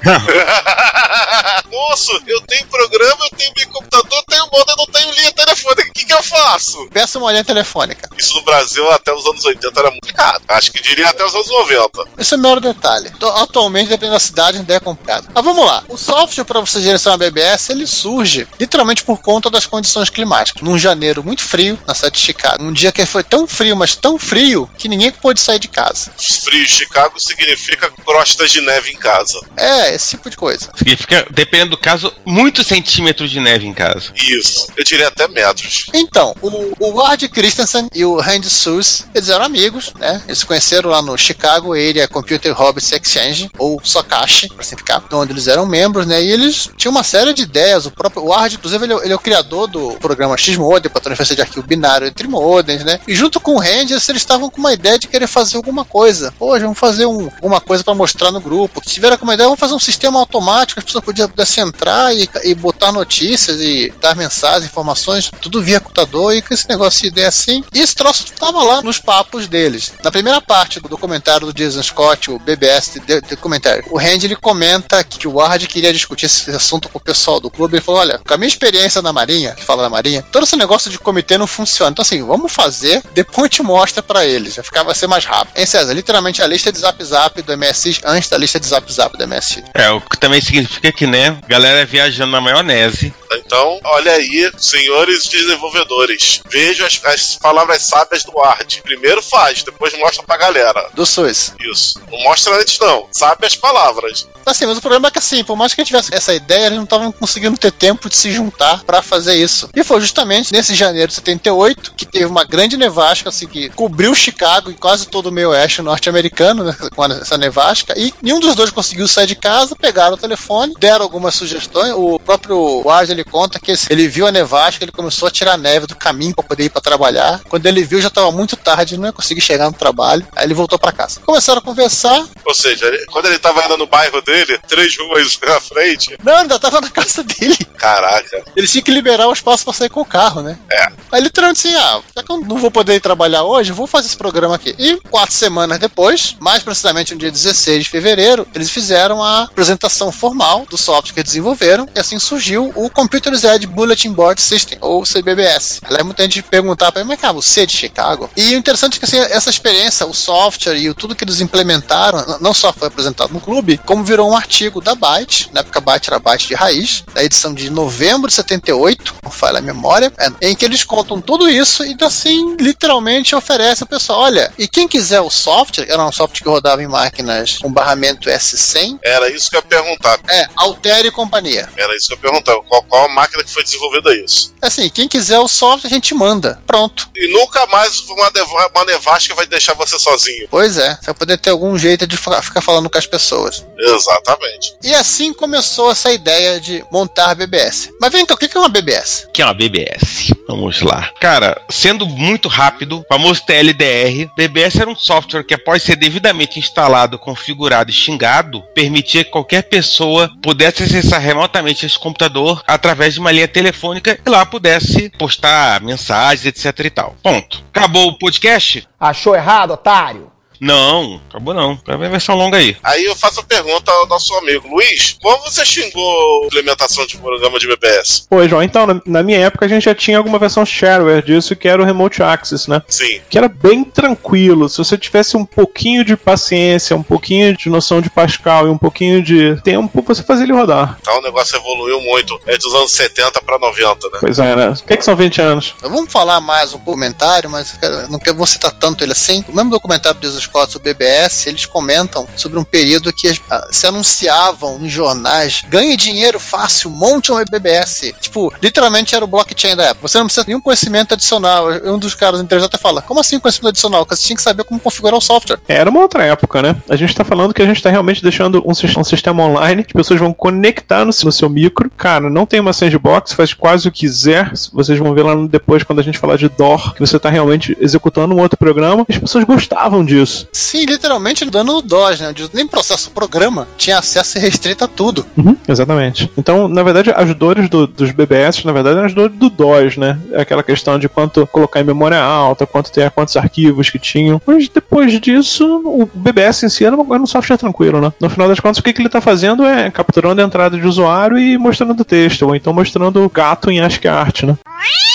Moço, eu tenho programa, eu tenho meu computador, eu tenho moda, eu não tenho linha telefônica. O que, que eu faço? Peça uma linha telefônica. Isso no Brasil até os anos 80 era muito caro. Acho que diria até os anos 90. Esse é o maior detalhe. Atualmente, dependendo da cidade, ainda é complicado. Mas vamos lá. O software para você gerenciar uma BBS, ele surge literalmente por conta das condições climáticas. Num janeiro muito frio, na cidade de Chicago. Um dia que foi tão frio, mas tão frio, que ninguém pôde sair de casa. Frio Chicago significa crostas de neve em casa. É, esse tipo de coisa. Significa, dependendo do caso, muitos centímetros de neve em casa. Isso. Eu diria até metros. Então, o, o Ward Christensen e o Randy Suss, eles eram amigos, né? Eles se conheceram lá no Chicago Area Computer Hobbies Exchange, ou Socash, pra simplificar, onde eles eram membros, né? E eles tinham uma série de ideias. O próprio Ward, inclusive, ele, é- ele é o criador do programa X-Modem, para transferência de arquivo binário entre modems, né? E junto com o Randy, eles estavam com uma ideia de querer fazer alguma coisa. Hoje, vamos fazer um, alguma coisa para mostrar no grupo. Tiveram com uma ideia, vamos fazer um sistema automático, as pessoas podiam pudessem entrar e, e botar notícias e dar mensagens, informações, tudo via computador e com esse negócio de ideia assim. E esse troço tava lá nos papos deles. Na primeira parte do documentário do Jason Scott, o BBS de, de comentário, o Randy ele comenta que o Ward queria discutir esse assunto com o pessoal do clube. Ele falou: olha, com a minha experiência na Marinha, que fala da Marinha, todo esse negócio de comitê não funciona. Então, assim, vamos fazer, depois te mostra pra eles. Vai ficar, vai ser mais rápido. Hein, César? Literalmente a lista de zap zap do MSX antes da lista de zap zap do MSX. É, o que também significa que, né, galera viajando na maionese. Então, olha aí, senhores desenvolvedores. Vejam as, as palavras sábias do Ward. Primeiro faz, depois mostra pra galera. Do SUS. Isso. Não mostra antes, não. Sabe as palavras. Assim, mas o problema é que assim, por mais que a gente tivesse essa ideia, eles não estavam conseguindo ter tempo de se juntar pra fazer isso. E foi justamente nesse janeiro de 78 que teve uma grande nevasca, assim, que cobriu Chicago e quase todo o meio oeste norte-americano, né, com essa nevasca, e nenhum dos dois conseguiu sair de casa, pegaram o telefone, deram algumas sugestões. O próprio Ward ele conta que ele viu a nevasca, ele começou a tirar neve neve do caminho pra poder ir pra trabalhar. Quando ele viu, já tava muito tarde, não ia conseguir chegar no trabalho. Aí ele voltou pra casa. Começaram a conversar. Ou seja, ele- quando ele tava indo no bairro dele, três ruas na frente. Não, ainda tava na casa dele. Caraca. Ele tinha que liberar o espaço pra sair com o carro, né? É. Aí literalmente assim, ah, já que eu não vou poder ir trabalhar hoje, vou fazer esse programa aqui. E quatro semanas depois, mais precisamente no dia 16 de fevereiro, eles fizeram a apresentação formal do software que desenvolveram, e assim surgiu o Computerized Bulletin Board System, ou CBBS. Ela é muita gente perguntar pra mim, mas você é de Chicago? E o interessante é que assim, essa experiência, o software e tudo que eles implementaram, não só foi apresentado no clube, como virou um artigo da Byte, na época Byte era Byte de raiz, da edição de novembro de 78, não falha a memória, é, em que eles contam tudo isso e assim, literalmente oferece ao pessoal, olha, e quem quiser o software, era um software que rodava em máquinas com barramento S100, Era isso que eu ia perguntar. é, Altere e companhia. Era isso que eu ia perguntar. Qual, qual a máquina que foi desenvolvida isso? Assim, quem quiser o software, a gente manda. Pronto. E nunca mais uma, neva- uma nevasca vai deixar você sozinho. Pois é, você vai poder ter algum jeito de ficar falando com as pessoas. Exatamente. E assim começou essa ideia de montar BBS. Mas vem cá, o que que é uma BBS? que é uma BBS. Vamos lá. Cara, sendo muito rápido, famoso TLDR, BBS era um software que após ser devidamente instalado, configurado e xingado, permitia que qualquer pessoa pudesse acessar remotamente esse computador através de uma linha telefônica e lá pudesse postar mensagens, etc e tal. Ponto. Acabou o podcast? Achou errado, otário? Não, acabou não. Vai ver a versão longa aí. Aí eu faço a pergunta ao nosso amigo Luiz: como você xingou a implementação de programa de BBS? Pô, João, então, na, minha época a gente já tinha alguma versão shareware disso, que era o Remote Access, né? Sim. Que era bem tranquilo. Se você tivesse um pouquinho de paciência, um pouquinho de noção de Pascal e um pouquinho de tempo, você fazia ele rodar. Então o negócio evoluiu muito. É dos anos 70 pra 90, né? Pois é, né? O que, é que são 20 anos? Vamos falar mais um comentário, mas não quero- vou citar tanto ele assim. O mesmo documentário do Scott sobre o BBS, eles comentam sobre um período que ah, se anunciavam nos jornais, ganhe dinheiro fácil, monte um BBS. Tipo, literalmente era o blockchain da época. Você não precisa de nenhum conhecimento adicional. Um dos caras entrevistados até fala, como assim conhecimento adicional? Porque você tinha que saber como configurar o software. Era uma outra época, né? A gente tá falando que a gente tá realmente deixando um, um sistema online, que pessoas vão conectar no, no seu micro. Cara, não tem uma sandbox, faz quase o que quiser. Vocês vão ver lá depois, quando a gente falar de DOR, que você tá realmente executando um outro programa. As pessoas gostavam disso. Sim, literalmente dando o DOS, né? Nem processo programa. Tinha acesso restrito a tudo. Uhum, exatamente. Então, na verdade, as dores do- dos BBS, na verdade, eram as dores do DOS, né? É aquela questão de quanto colocar em memória alta, quanto ter, quantos arquivos que tinham. Mas depois disso, o BBS em si era, um software tranquilo, né? No final das contas, o que, que ele tá fazendo é capturando a entrada de usuário e mostrando texto, ou então mostrando o gato em ASCII, né?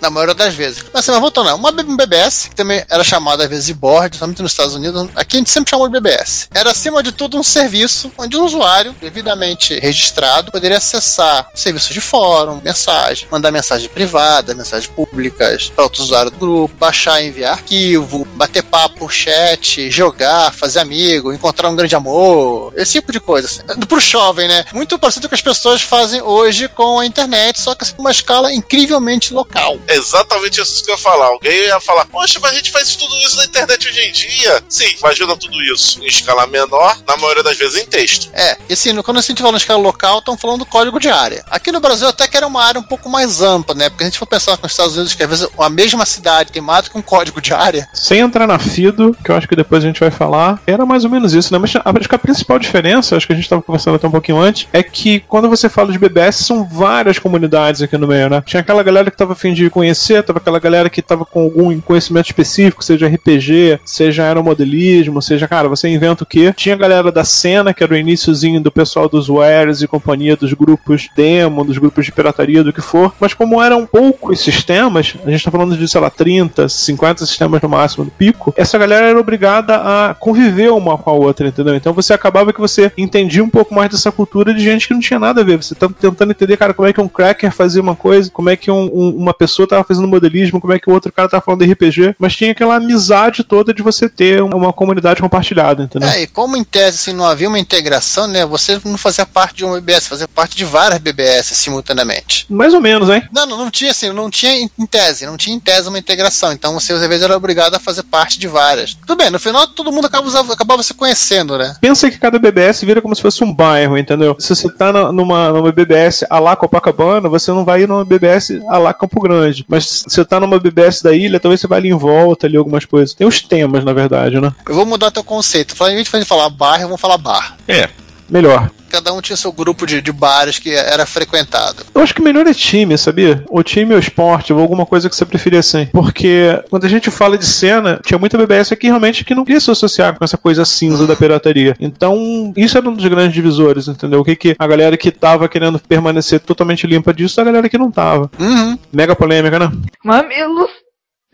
Na maioria das vezes. Mas assim, mas voltando, lá, uma um BBS, que também era chamada às vezes de board, somente nos Estados Unidos, aqui a gente sempre chamou de BBS. Era acima de tudo um serviço onde um usuário, devidamente registrado, poderia acessar serviços de fórum, mensagem, mandar mensagem privada, mensagens públicas para outros usuários do grupo, baixar e enviar arquivo, bater papo chat, jogar, fazer amigo, encontrar um grande amor, esse tipo de coisa. Assim. Pro jovem, né? Muito parecido com as pessoas fazem hoje com a internet, só que assim, uma escala incrivelmente local. É exatamente isso que eu ia falar. Alguém ia falar, poxa, mas a gente faz tudo isso na internet hoje em dia. Sim, imagina tudo isso em escala menor, na maioria das vezes em texto. É, e assim, quando a gente fala em escala local, estão falando do código de área. Aqui no Brasil até que era uma área um pouco mais ampla, né? Porque a gente for pensar com os Estados Unidos, que às vezes a mesma cidade tem mais do que um código de área. Sem entrar na FIDO, que eu acho que depois a gente vai falar, era mais ou menos isso, né? Mas acho que a principal diferença, acho que a gente estava conversando até um pouquinho antes, é que quando você fala de BBS, são várias comunidades aqui no meio, né? Tinha aquela galera que tava afim de conhecer, tava aquela galera que tava com algum conhecimento específico, seja RPG, seja aeromodelismo, seja, cara, você inventa o quê? Tinha a galera da cena, que era o iníciozinho do pessoal dos wares e companhia, dos grupos demo, dos grupos de pirataria, do que for, mas como eram poucos sistemas, a gente tá falando de, sei lá, 30, 50 sistemas no máximo do pico, essa galera era obrigada a conviver uma com a outra, entendeu? Então você acabava que você entendia um pouco mais dessa cultura de gente que não tinha nada a ver. Você tá tentando entender, cara, como é que um cracker fazia uma coisa, como é que um- um- uma pessoa tava fazendo modelismo, como é que o outro cara tava falando de RPG, mas tinha aquela amizade toda de você ter um- uma comunidade compartilhada, entendeu? É, e como em tese assim, não havia uma integração, né? Você não fazia parte de um BBS, fazia parte de várias BBS simultaneamente. Mais ou menos, hein? Não, não, não tinha assim, não tinha em tese, não tinha em tese uma integração. Então você às vezes era obrigado a fazer parte de várias. Tudo bem, no final todo mundo acaba, acabava se conhecendo, né? Pensa que cada BBS vira como se fosse um bairro, entendeu? Se você tá numa, numa BBS a lá Copacabana, você não vai ir numa BBS a lá Campo Grande. Cidade. Mas você tá numa BBS da ilha, talvez você vá ali em volta, ali algumas coisas. Tem os temas, na verdade, né? Eu vou mudar teu conceito. Em vez de falar bar, vamos falar bar. É. Melhor. Cada um tinha seu grupo de, de bares que era frequentado. Eu acho que melhor é time, sabia? O time ou esporte, ou alguma coisa que você preferia assim. Porque quando a gente fala de cena, tinha muita BBS aqui realmente que não queria se associar com essa coisa cinza da pirataria. Então, isso era um dos grandes divisores, entendeu? O que, que a galera que tava querendo permanecer totalmente limpa disso, a galera que não tava. Uhum. Mega polêmica, né? Mamilos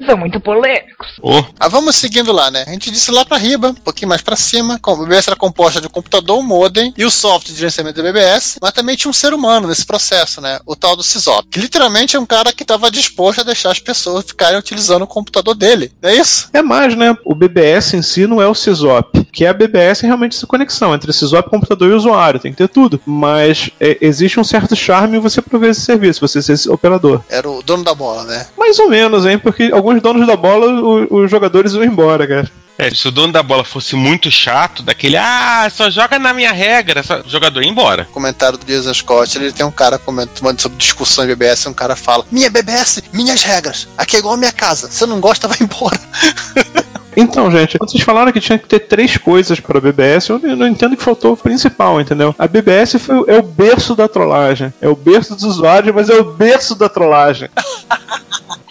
são muito polêmicos. Oh, Ah, vamos seguindo lá, né? A gente disse lá pra riba, um pouquinho mais pra cima. A BBS era composta de um computador, um modem e o software de gerenciamento da BBS, mas também tinha um ser humano nesse processo, né? O tal do CISOP, que literalmente é um cara que estava disposto a deixar as pessoas ficarem utilizando o computador dele. Não é isso? É mais, né? O BBS em si não é o CISOP, que é a BBS é realmente essa conexão entre CISOP, computador e usuário, tem que ter tudo. Mas é, existe um certo charme em você prover esse serviço, você ser esse operador. Era o dono da bola, né? Mais ou menos, hein? Porque alguns donos da bola, o- os jogadores vão embora, cara. é, se o dono da bola fosse muito chato, daquele, ah, só joga na minha regra, só... o jogador ia embora. comentário do Jason Scott, ele tem um cara comentando sobre discussão em BBS, um cara fala: Minha BBS, minhas regras. Aqui é igual a minha casa. Se não gosta, vai embora. Então, gente, vocês falaram que tinha que ter três coisas para a BBS, eu não entendo que faltou o principal, entendeu? A BBS foi, é o berço da trollagem. É o berço dos usuários, mas é o berço da trollagem.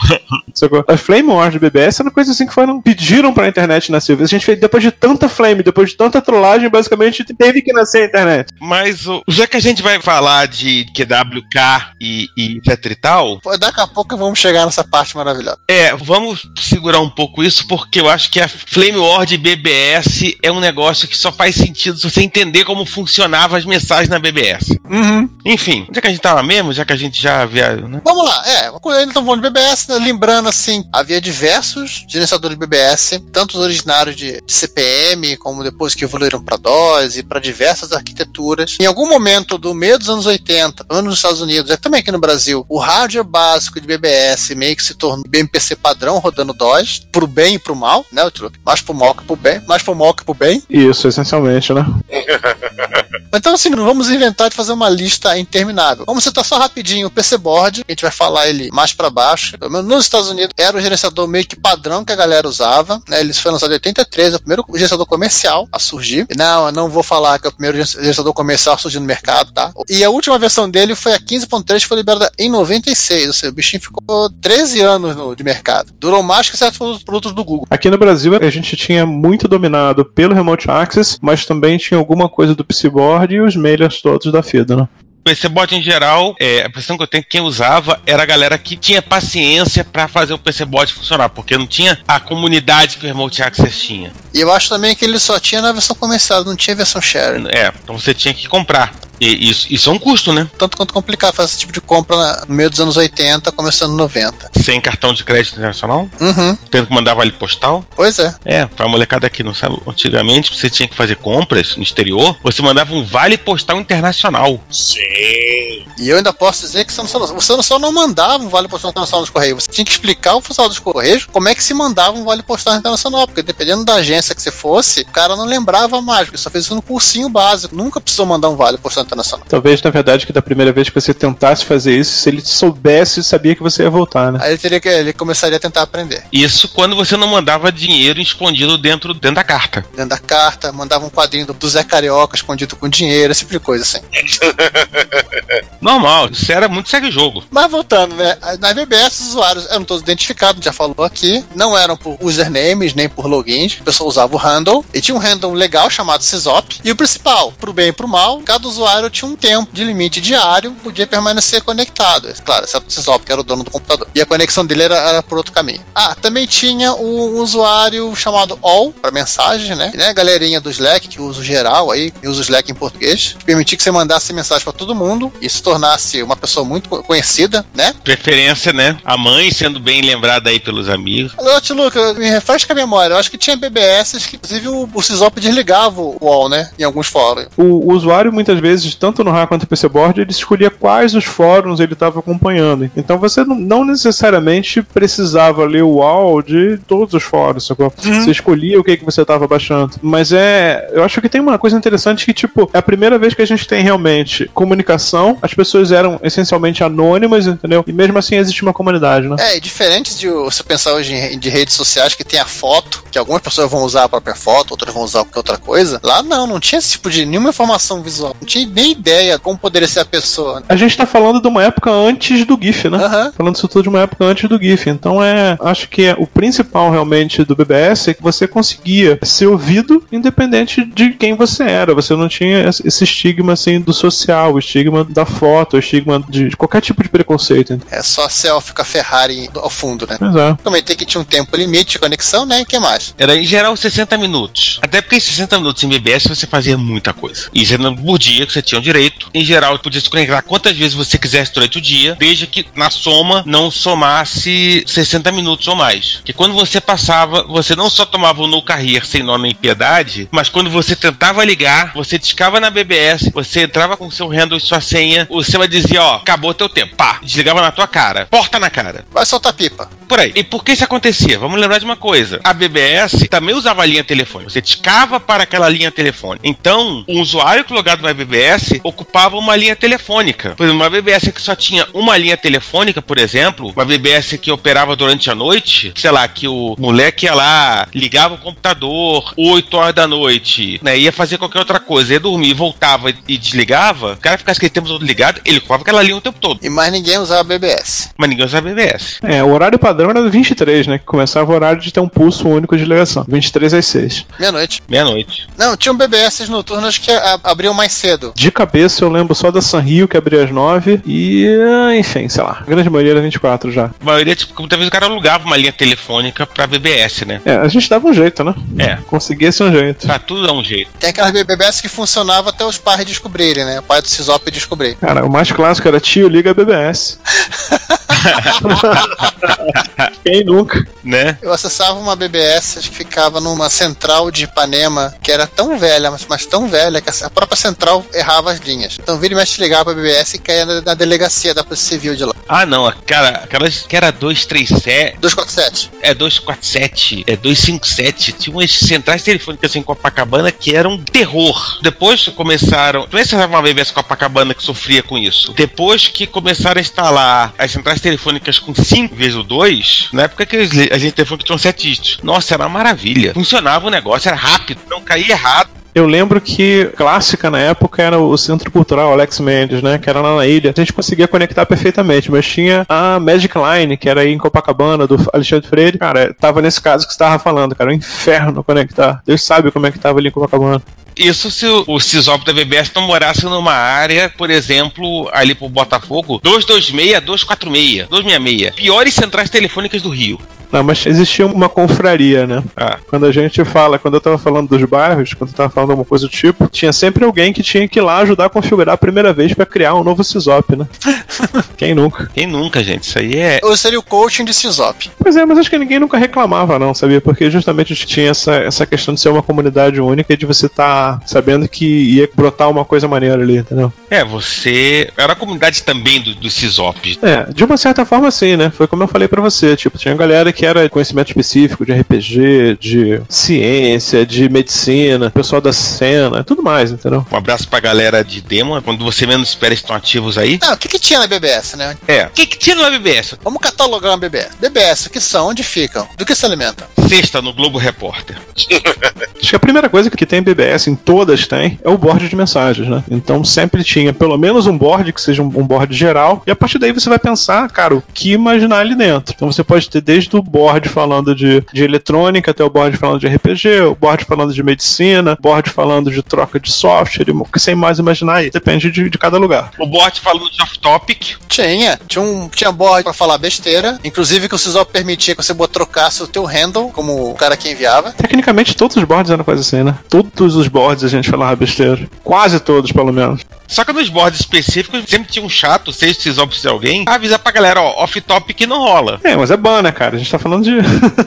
A Flame Wars de BBS era uma coisa assim que foram. pediram pra internet nascer. A gente fez, depois de tanta flame, depois de tanta trollagem, basicamente teve que nascer a internet. Mas o- já que a gente vai falar de QWK e, e etc e tal, Pô, Daqui a pouco vamos chegar nessa parte maravilhosa. é, vamos segurar um pouco isso, porque eu acho que a Flame War de BBS é um negócio que só faz sentido se você entender como funcionavam as mensagens na BBS. Uhum. Enfim, já que a gente tava mesmo, já que a gente já havia. Né? Vamos lá, é, ainda estamos falando de BBS, né, lembrando assim, havia diversos gerenciadores de BBS, tanto os originários de, de CPM, como depois que evoluíram para DOS e para diversas arquiteturas. Em algum momento do meio dos anos 80, pelo menos nos Estados Unidos, e também aqui no Brasil, o hardware básico de BBS meio que se tornou BMPC padrão rodando DOS, pro bem e pro mal, né, Truque? Mais pro mal que pro bem, mais pro mal que pro bem. Isso, essencialmente, né? Então, assim, não vamos inventar de fazer uma lista interminável. Vamos citar só rapidinho o PC Board, a gente vai falar ele mais pra baixo. Nos Estados Unidos, era o gerenciador meio que padrão que a galera usava. Né? Ele foi lançado em 83, é o primeiro gerenciador comercial a surgir. Não, eu não vou falar que é o primeiro gerenciador comercial a surgir no mercado, tá? E a última versão dele foi a 15.3, que foi liberada em 96. Ou seja, o bichinho ficou 13 anos no, de mercado. Durou mais que certos produtos do Google. Aqui no Brasil a gente tinha muito dominado pelo Remote Access, mas também tinha alguma coisa do PCBoard e os mailers todos da FIDA, né? O PCBot em geral, é, a impressão que eu tenho que quem usava era a galera que tinha paciência pra fazer o PCBot funcionar, porque não tinha a comunidade que o Remote Access tinha. E eu acho também que ele só tinha na versão comercial, não tinha versão share. É, então você tinha que comprar. E isso, isso é um custo, né? tanto quanto complicado fazer esse tipo de compra no meio dos anos 80, começando nos 90. Sem cartão de crédito internacional, Uhum, tendo que mandar vale postal. pois é. É, pra molecada aqui, não sabe? Antigamente você tinha que fazer compras no exterior, você mandava um vale postal internacional. Sim. E eu ainda posso dizer que você não só, você não só não mandava um vale postal internacional dos Correios, você tinha que explicar ao funcionário dos Correios como é que se mandava um vale postal internacional, porque dependendo da agência que você fosse, o cara não lembrava mais, porque só fez isso no cursinho básico, nunca precisou mandar um vale postal internacional. Talvez, na verdade, que da primeira vez que você tentasse fazer isso, se ele soubesse, sabia que você ia voltar, né? Aí ele teria que ele começaria a tentar aprender. Isso quando você não mandava dinheiro escondido dentro, dentro da carta. Dentro da carta, mandava um quadrinho do, do Zé Carioca escondido com dinheiro, esse tipo de coisa assim. Normal, isso era muito segue-jogo. Mas voltando, né? Na BBS, os usuários eram todos identificados, já falou aqui. Não eram por usernames nem por logins. O pessoal usava o handle. E tinha um handle legal chamado Sysop. E o principal, pro bem e pro mal, cada usuário tinha um tempo de limite diário, podia permanecer conectado. Claro, exceto o Sysop, que era o dono do computador. E a conexão dele era, era por outro caminho. Ah, também tinha um usuário chamado All, para mensagem, né? E, né? A galerinha do Slack, que usa o geral aí, que usa o Slack em português, que permitia que você mandasse mensagem para todo mundo e se tornasse uma pessoa muito co- conhecida, né? Preferência, né? A mãe sendo bem lembrada aí pelos amigos. Alô, Tiluca, me refresca a memória. Eu acho que tinha BBS que, inclusive, o, o Sysop desligava o UOL, né? Em alguns fóruns. O, o usuário muitas vezes vezes, tanto no Hack quanto no PC Board, ele escolhia quais os fóruns ele estava acompanhando. Então você não, necessariamente precisava ler o UOL de todos os fóruns, sacou? Você escolhia o que, que você estava baixando. Mas é. Eu acho que tem uma coisa interessante que, tipo, é a primeira vez que a gente tem realmente comunicação, as pessoas eram essencialmente anônimas, entendeu? E mesmo assim existe uma comunidade, né? É, e diferente de você pensar hoje em, de redes sociais que tem a foto, que algumas pessoas vão usar a própria foto, outras vão usar qualquer outra coisa. Lá não, não tinha esse tipo de nenhuma informação visual. Não tinha nem ideia como poderia ser a pessoa. A gente tá falando de uma época antes do GIF, né? Falando isso tudo de uma época antes do GIF. Então é. Acho que é, o principal realmente do BBS é que você conseguia ser ouvido independente de quem você era. Você não tinha esse estigma assim do social, o estigma da foto, o estigma de, de qualquer tipo de preconceito. É só selfie com a Ferrari ao fundo, né? É. Comentei que tinha um tempo limite de conexão, né? O que mais? Era em geral 60 minutos. Até porque em 60 minutos em BBS você fazia muita coisa. E você não por dia que você tinha o direito. Em geral, podia se conectar quantas vezes você quisesse durante o dia, desde que na soma não somasse 60 minutos ou mais. Que quando você passava, você não só tomava o no carrier sem nome em piedade, mas quando você tentava ligar, você discava na BBS, você entrava com seu handle e sua senha, o sistema dizia, ó, acabou teu tempo. Pá, desligava na tua cara. Porta na cara. Vai soltar pipa. Por aí. E por que isso acontecia? Vamos lembrar de uma coisa. A BBS também usava a linha telefônica. Você discava para aquela linha telefônica. Então, um usuário que logado na BBS ocupava uma linha telefônica. Por exemplo, uma BBS que só tinha uma linha telefônica, por exemplo, uma BBS que operava durante a noite, sei lá, que o moleque ia lá, ligava o computador 8 horas da noite, né? Ia fazer qualquer outra coisa, ia dormir, voltava e desligava, o cara ficasse aquele tempo todo ligado, ele ocupava aquela linha o tempo todo. E mais ninguém usava BBS. Mas ninguém usava BBS. É, o horário padrão era 23, né? Que começava o horário de ter um pulso único de ligação. 23 às 6. Meia-noite. Meia-noite. Não, tinham BBS noturnas que abriam mais cedo. De cabeça eu lembro só da Sanrio, que abria às 9. E, ah, enfim, sei lá. A grande maioria era 24 já. A maioria, tipo, muitas vezes o cara alugava uma linha telefônica pra BBS, né? É, a gente dava um jeito, né? É. Conseguia esse um jeito. Pra tudo dá um jeito. Tem aquelas BBS que funcionavam até os pais descobrirem, né? O pai do Cisop descobrir. Cara, o mais clássico era tio liga BBS. Quem nunca? Né? Eu acessava uma BBS acho que ficava numa central de Ipanema, que era tão velha, mas, mas tão velha, que a própria central errava as linhas. Então vira e mexe ligava pra BBS e caía na, na delegacia da Polícia Civil de lá. Ah, não, cara, aquelas que era 237, 247. é 247, é 257, tinha umas centrais telefônicas em Copacabana que eram um terror. Depois começaram, não é que uma BBS Copacabana que sofria com isso. Depois que começaram a instalar as centrais telefônicas com 5 vezes o 2, na época que as li- as linhas telefônicas tinham 7 dígitos. Nossa, era uma maravilha. Funcionava o negócio, era rápido, não caía errado. Eu lembro que clássica na época era o Centro Cultural Alex Mendes, né? Que era lá na ilha. A gente conseguia conectar perfeitamente, mas tinha a Magic Line, que era aí em Copacabana, do Alexandre Freire. Cara, tava nesse caso que você tava falando, cara. Um inferno conectar. Deus sabe como é que tava ali em Copacabana. Isso se o, o CISOP da BBS não morasse numa área, por exemplo, ali pro Botafogo, 226, 246, 266. Piores centrais telefônicas do Rio. Não, mas existia uma confraria, né? Ah. Quando a gente fala, quando eu tava falando dos bairros, quando eu tava falando alguma coisa do tipo, tinha sempre alguém que tinha que ir lá ajudar a configurar a primeira vez pra criar um novo CISOP, né? Quem nunca? Quem nunca, gente? Isso aí é. Ou seria o coaching de Cisop. Pois é, mas acho que ninguém nunca reclamava, não, sabia? Porque justamente tinha essa, essa questão de ser uma comunidade única e de você estar sabendo que ia brotar uma coisa maneira ali, entendeu? É, você. Era a comunidade também do, do CISOP. É, de uma certa forma sim, né? Foi como eu falei pra você, tipo, tinha galera que era conhecimento específico de RPG, de ciência, de medicina, pessoal da cena, tudo mais, entendeu? Um abraço pra galera de demo. Quando você menos espera, estão ativos aí. Ah, o que, que tinha na BBS, né? É. O que, que tinha no BBS? Vamos catalogar uma BBS. BBS, o que são? Onde ficam? Do que se alimentam? Sexta no Globo Repórter. Acho que a primeira coisa que tem em BBS, em todas tem, é o board de mensagens, né? Então sempre tinha pelo menos um board que seja um, um board geral, e a partir daí você vai pensar, cara, o que imaginar ali dentro. Então você pode ter desde o board falando de, de eletrônica, até o board falando de RPG, o board falando de medicina, board falando de troca de software, o que você mais imaginar aí. Depende de, de cada lugar. O bot falando de off-topic. Tinha. Tinha um tinha board pra falar besteira. Inclusive que o Cisop permitia que você bot- trocasse o teu handle, como o cara que enviava. Tecnicamente todos os boards eram quase assim, né? Todos os boards a gente falava besteira. Quase todos, pelo menos. Só que nos boards específicos sempre tinha um chato, se CISOP de alguém, avisar pra galera, ó, off-topic não rola. É, mas é ban, né, cara? A gente tá falando de.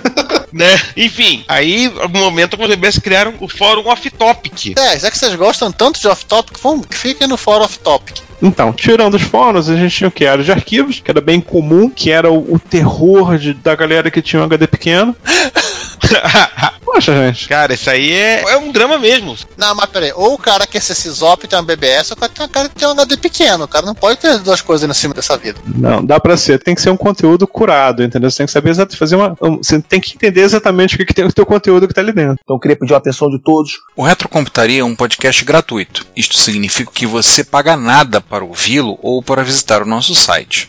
né? Enfim, aí, algum momento, os BBS criaram o fórum off-topic. É, já que vocês gostam tanto de off-topic, vamos- fiquem no fórum off-topic. Então, tirando os fóruns, a gente tinha o que? Área de arquivos, que era bem comum, que era o, o terror de- da galera que tinha um HD pequeno. Poxa, gente. Cara, isso aí é, é um drama mesmo. Não, mas peraí, ou o cara quer ser sisop e tem um BBS, ou o cara tem um cara que tem um HD pequeno. O cara não pode ter duas coisas em cima dessa vida. Não, dá pra ser. Tem que ser um conteúdo curado, entendeu? Você tem que saber exatamente fazer uma. um- você tem que entender exatamente o que, que tem o teu conteúdo que tá ali dentro. Então eu queria pedir a atenção de todos. O Retrocomputaria é um podcast gratuito. Isto significa que você paga nada para ouvi-lo ou para visitar o nosso site.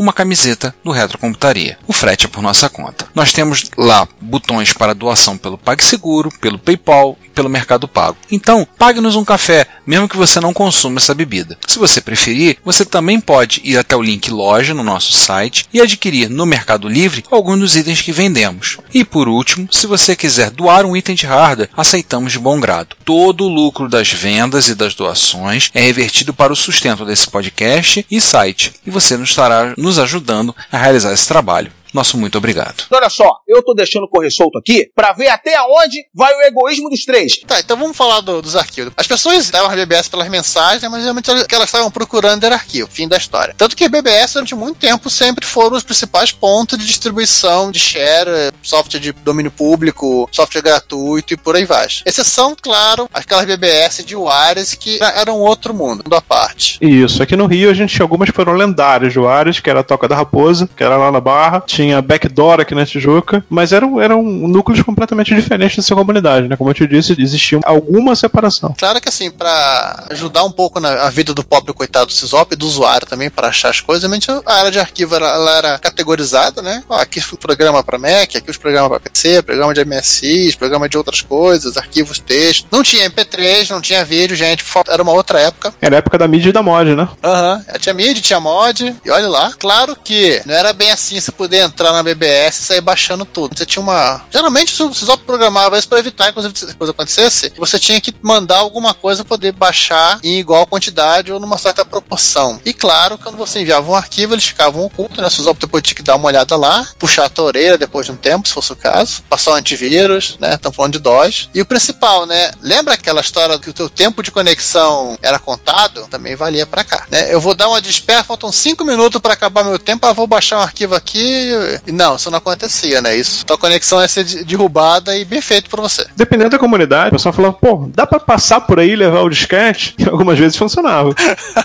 uma camiseta do Retrocomputaria. O frete é por nossa conta. Nós temos lá botões para doação pelo PagSeguro, pelo PayPal e pelo Mercado Pago. Então, pague-nos um café, mesmo que você não consuma essa bebida. Se você preferir, você também pode ir até o link loja no nosso site e adquirir no Mercado Livre alguns dos itens que vendemos. E por último, se você quiser doar um item de hardware, aceitamos de bom grado. Todo o lucro das vendas e das doações é revertido para o sustento desse podcast e site, e você nos estará nos ajudando a realizar esse trabalho. Nosso muito obrigado. Olha só, eu tô deixando correr solto aqui pra ver até onde vai o egoísmo dos três. Tá, então vamos falar do- dos arquivos. As pessoas davam as BBS pelas mensagens, mas geralmente o que elas estavam procurando era arquivo, fim da história. Tanto que BBS durante muito tempo sempre foram os principais pontos de distribuição de share, software de domínio público, software gratuito e por aí vai. Exceção, claro, aquelas BBS de Juarez que eram outro mundo, mundo à parte. Isso, aqui no Rio a gente tinha algumas que foram lendárias, Juárez, que era a Toca da Raposa, que era lá na Barra, tinha Backdoor aqui na Tijuca, mas eram, eram núcleos completamente diferentes da sua comunidade, né? Como eu te disse, existia alguma separação. Claro que assim, pra ajudar um pouco na vida do pobre coitado do Sysop e do usuário também, para achar as coisas, a área de arquivo ela, ela era categorizada, né? Ó, aqui foi programa para Mac, aqui os programas para PC, programa de MSI, programa de outras coisas, arquivos texto. Não tinha MP3, não tinha vídeo, gente, era uma outra época. Era a época da mídia e da mod, né? Aham, tinha mídia, tinha mod, e olha lá. Claro que não era bem assim você poder entrar na BBS e sair baixando tudo. Você tinha uma. Geralmente o Sysop programava isso para evitar, que coisa acontecesse, você tinha que mandar alguma coisa poder baixar em igual quantidade ou numa certa proporção. E claro, quando você enviava um arquivo, eles ficavam ocultos, né? O Sysop depois tinha que dar uma olhada lá, puxar a tua orelha depois de um tempo, se fosse o caso, passar o antivírus, né? Estamos falando de DOS. E o principal, né? Lembra aquela história que o teu tempo de conexão era contado? Também valia pra cá, né? Eu vou dar uma desperta, faltam 5 minutos pra acabar meu tempo, ah, vou baixar um arquivo aqui. E não, isso não acontecia, né? Isso, tua conexão ia ser de- derrubada e bem feito por você. Dependendo da comunidade, o pessoal falava, pô, dá pra passar por aí e levar o disquete? E algumas vezes funcionava.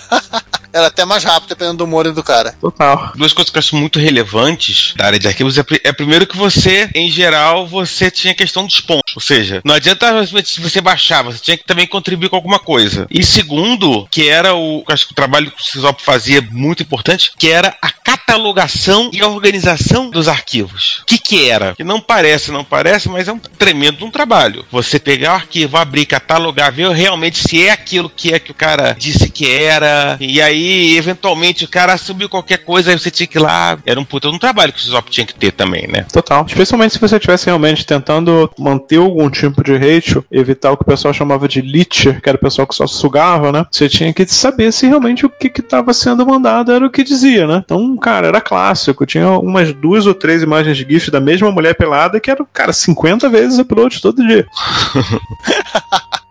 Era até mais rápido, dependendo do humor do cara. Total. Duas coisas que eu acho muito relevantes da área de arquivos é, é primeiro que você, em geral, você tinha a questão dos pontos. Ou seja, não adianta simplesmente se você baixar, você tinha que também contribuir com alguma coisa. E segundo, que era o, acho que o trabalho que o Sysop fazia muito importante, que era a catalogação e organização dos arquivos. O que que era? Que não parece, não parece, mas é um tremendo um trabalho. Você pegar o arquivo, abrir, catalogar, ver realmente se é aquilo que é que o cara disse que era, e aí, eventualmente, o cara subiu qualquer coisa, aí você tinha que ir lá. Era um puta um trabalho que o Sysop tinha que ter também, né? Total. Especialmente se você estivesse realmente tentando manter algum tipo de ratio, evitar o que o pessoal chamava de leecher, que era o pessoal que só sugava, né? Você tinha que saber se realmente o que estava sendo mandado era o que dizia, né? Então, cara, era clássico. Tinha umas duas ou três imagens de GIF da mesma mulher pelada que era, cara, 50 vezes upload todo dia.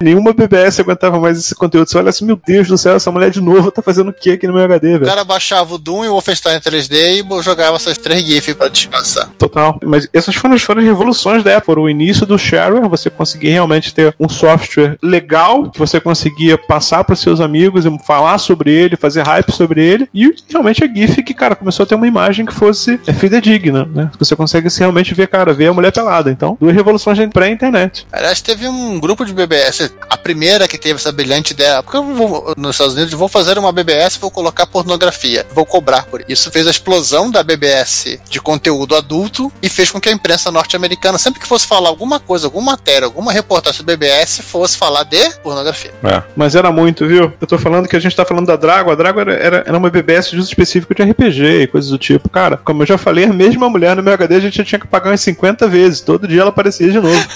Nenhuma BBS aguentava mais esse conteúdo. Você olha assim, meu Deus do céu, essa mulher de novo tá fazendo o que aqui no meu HD, O velho? cara baixava o Doom e o Wolfenstein 3D e jogava essas três GIFs pra descansar. Total. Mas essas foram, foram as revoluções da época. Foram o início do shareware, você conseguia realmente ter um software legal, que você conseguia passar para seus amigos e falar sobre ele, fazer hype sobre ele. E realmente a GIF que, cara, cara começou a ter uma imagem que fosse é, fidedigna, né? Você consegue assim, realmente ver, cara, ver a mulher pelada. Então, duas revoluções pré-internet. Aliás, teve um grupo de BBS, a primeira que teve essa brilhante ideia, porque eu vou, nos Estados Unidos vou fazer uma BBS, vou colocar pornografia, vou cobrar por isso. Isso fez a explosão da BBS de conteúdo adulto e fez com que a imprensa norte-americana, sempre que fosse falar alguma coisa, alguma matéria, alguma reportagem sobre BBS, fosse falar de pornografia. É. Mas era muito, viu? Eu tô falando que a gente tá falando da Drago, a Drago era, era, era uma BBS de uso específico de RPG coisas do tipo. Cara, como eu já falei, a mesma mulher no meu HD a gente já tinha que pagar umas 50 vezes. Todo dia ela aparecia de novo.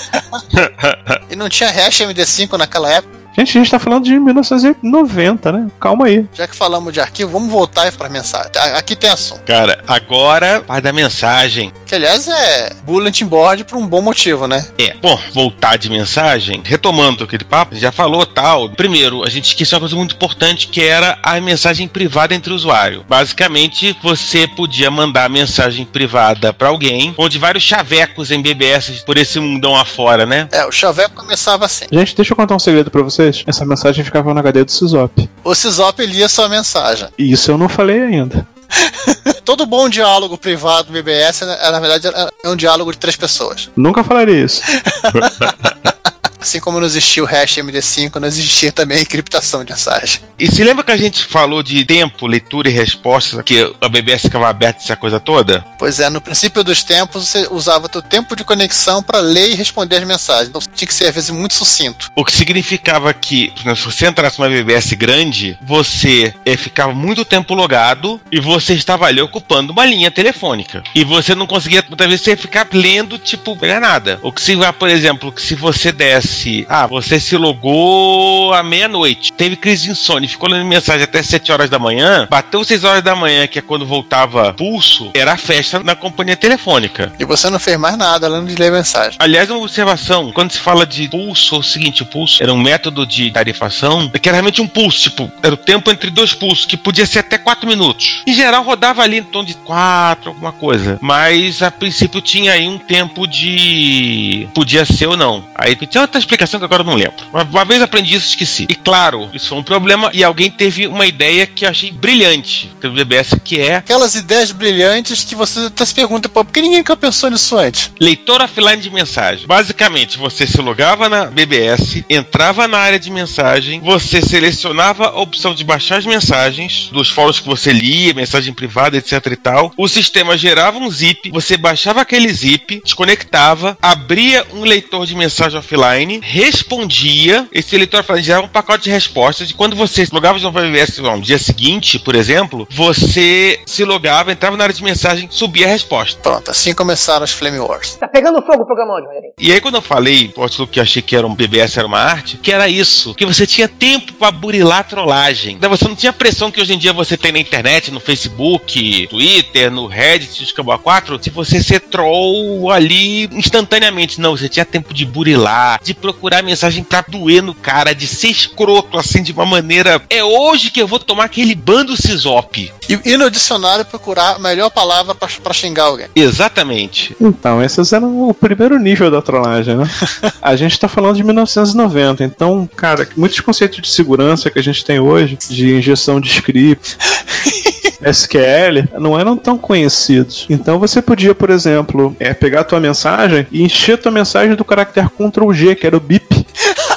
e não tinha hash MD5 naquela época. Gente, a gente tá falando de 1990, né? Calma aí. Já que falamos de arquivo, vamos voltar pra mensagem. Aqui tem assunto. Cara, agora vai da mensagem. Que aliás é bulletin board por um bom motivo, né? É. Bom, voltar de mensagem, retomando aquele papo, já falou tal. Primeiro, a gente esqueceu uma coisa muito importante que era a mensagem privada entre o usuário. Basicamente, você podia mandar mensagem privada para alguém, onde vários chavecos em BBS por esse mundão afora, né? É, o chaveco começava assim. Gente, deixa eu contar um segredo para vocês. Essa mensagem ficava no HD do Sisop. O Sisop lia sua mensagem. Isso eu não falei ainda. Todo bom diálogo privado do BBS, na verdade, é um diálogo de três pessoas. Nunca falaria isso. Assim como não existia o hash MD5, não existia também a encriptação de mensagem. E se lembra que a gente falou de tempo, leitura e resposta, que a BBS ficava aberta essa coisa toda? Pois é, no princípio dos tempos você usava o tempo de conexão para ler e responder as mensagens. Então tinha que ser às vezes muito sucinto. O que significava que se você entrasse numa BBS grande, você é, ficava muito tempo logado e você estava ali ocupando uma linha telefônica. E você não conseguia, muitas vezes, você ficar lendo, tipo, nada. O que se por exemplo, que se você desse ah, você se logou à meia-noite, teve crise de insônia, ficou lendo mensagem até 7 horas da manhã, bateu 6 horas da manhã, que é quando voltava pulso, era a festa na companhia telefônica. E você não fez mais nada além de ler mensagem. Aliás, uma observação, quando se fala de pulso, é o seguinte, o pulso era um método de tarifação, que era realmente um pulso, tipo, era o tempo entre dois pulsos, que podia ser até 4 minutos. Em geral, rodava ali em torno de 4, alguma coisa. Mas, a princípio, tinha aí um tempo de... podia ser ou não. Aí tinha outra explicação que agora eu não lembro. Uma, uma vez aprendi isso, esqueci. E claro, isso foi um problema e alguém teve uma ideia que eu achei brilhante do BBS, que é... Aquelas ideias brilhantes que você até se pergunta, pô, por que ninguém nunca pensou nisso antes? Leitor offline de mensagem. Basicamente, você se logava na BBS, entrava na área de mensagem, você selecionava a opção de baixar as mensagens dos fóruns que você lia, mensagem privada, etc e tal. O sistema gerava um zip, você baixava aquele zip, desconectava, abria um leitor de mensagem offline online, respondia, esse leitor gerava um pacote de respostas, e quando você logava de novo para BBS no dia seguinte, por exemplo, você se logava, entrava na área de mensagem, subia a resposta. Pronto, assim começaram os Flame Wars. Tá pegando fogo o programa hoje, Rogerinho. E aí quando eu falei, posto que eu achei que era um BBS, era uma arte, que era isso, que você tinha tempo para burilar trollagem. Você não tinha pressão que hoje em dia você tem na internet, no Facebook, Twitter, no Reddit, Escambau 4, se você ser troll ali instantaneamente. Não, você tinha tempo de burilar, de procurar mensagem pra doer no cara, de ser escroto, assim, de uma maneira. É hoje que eu vou tomar aquele bando sisop. E, e no dicionário procurar a melhor palavra pra, pra xingar alguém. Exatamente. Então, esses eram o primeiro nível da trollagem, né? a gente tá falando de 1990, então, cara, muitos conceitos de segurança que a gente tem hoje, de injeção de script. SQL não eram tão conhecidos. Então você podia, por exemplo, é, pegar a tua mensagem e encher a tua mensagem do caractere Ctrl G, que era o bip.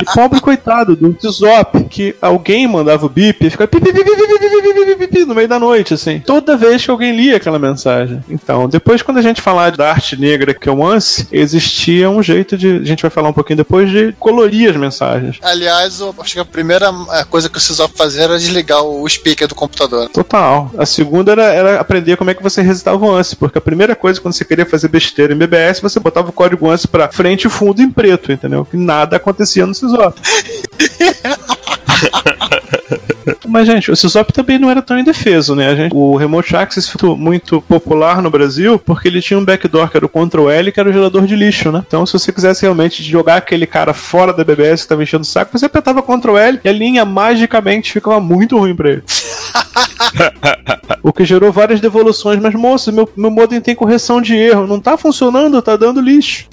E pobre coitado do Tzop, que alguém mandava o bip e ficava no meio da noite, assim. Toda vez que alguém lia aquela mensagem. Então, depois, quando a gente falar da arte negra, que é o ANSI, existia um jeito de. A gente vai falar um pouquinho depois de colorir as mensagens. Aliás, eu acho que a primeira coisa que o Cisop fazia era desligar o speaker do computador. Total. A segunda era, era aprender como é que você resetava o ANSI, porque a primeira coisa, quando você queria fazer besteira em BBS, você botava o código ANSI pra frente e fundo em preto, entendeu? Que nada acontecia no Cisop. Mas, gente, o Sysop também não era tão indefeso, né? Gente, o Remote Access ficou muito popular no Brasil porque ele tinha um backdoor que era o Ctrl L, que era o gerador de lixo, né? Então, se você quisesse realmente jogar aquele cara fora da BBS que estava enchendo o saco, você apertava Ctrl L e a linha magicamente ficava muito ruim pra ele. o que gerou várias devoluções, mas moço, meu, meu modem tem correção de erro, não tá funcionando, tá dando lixo.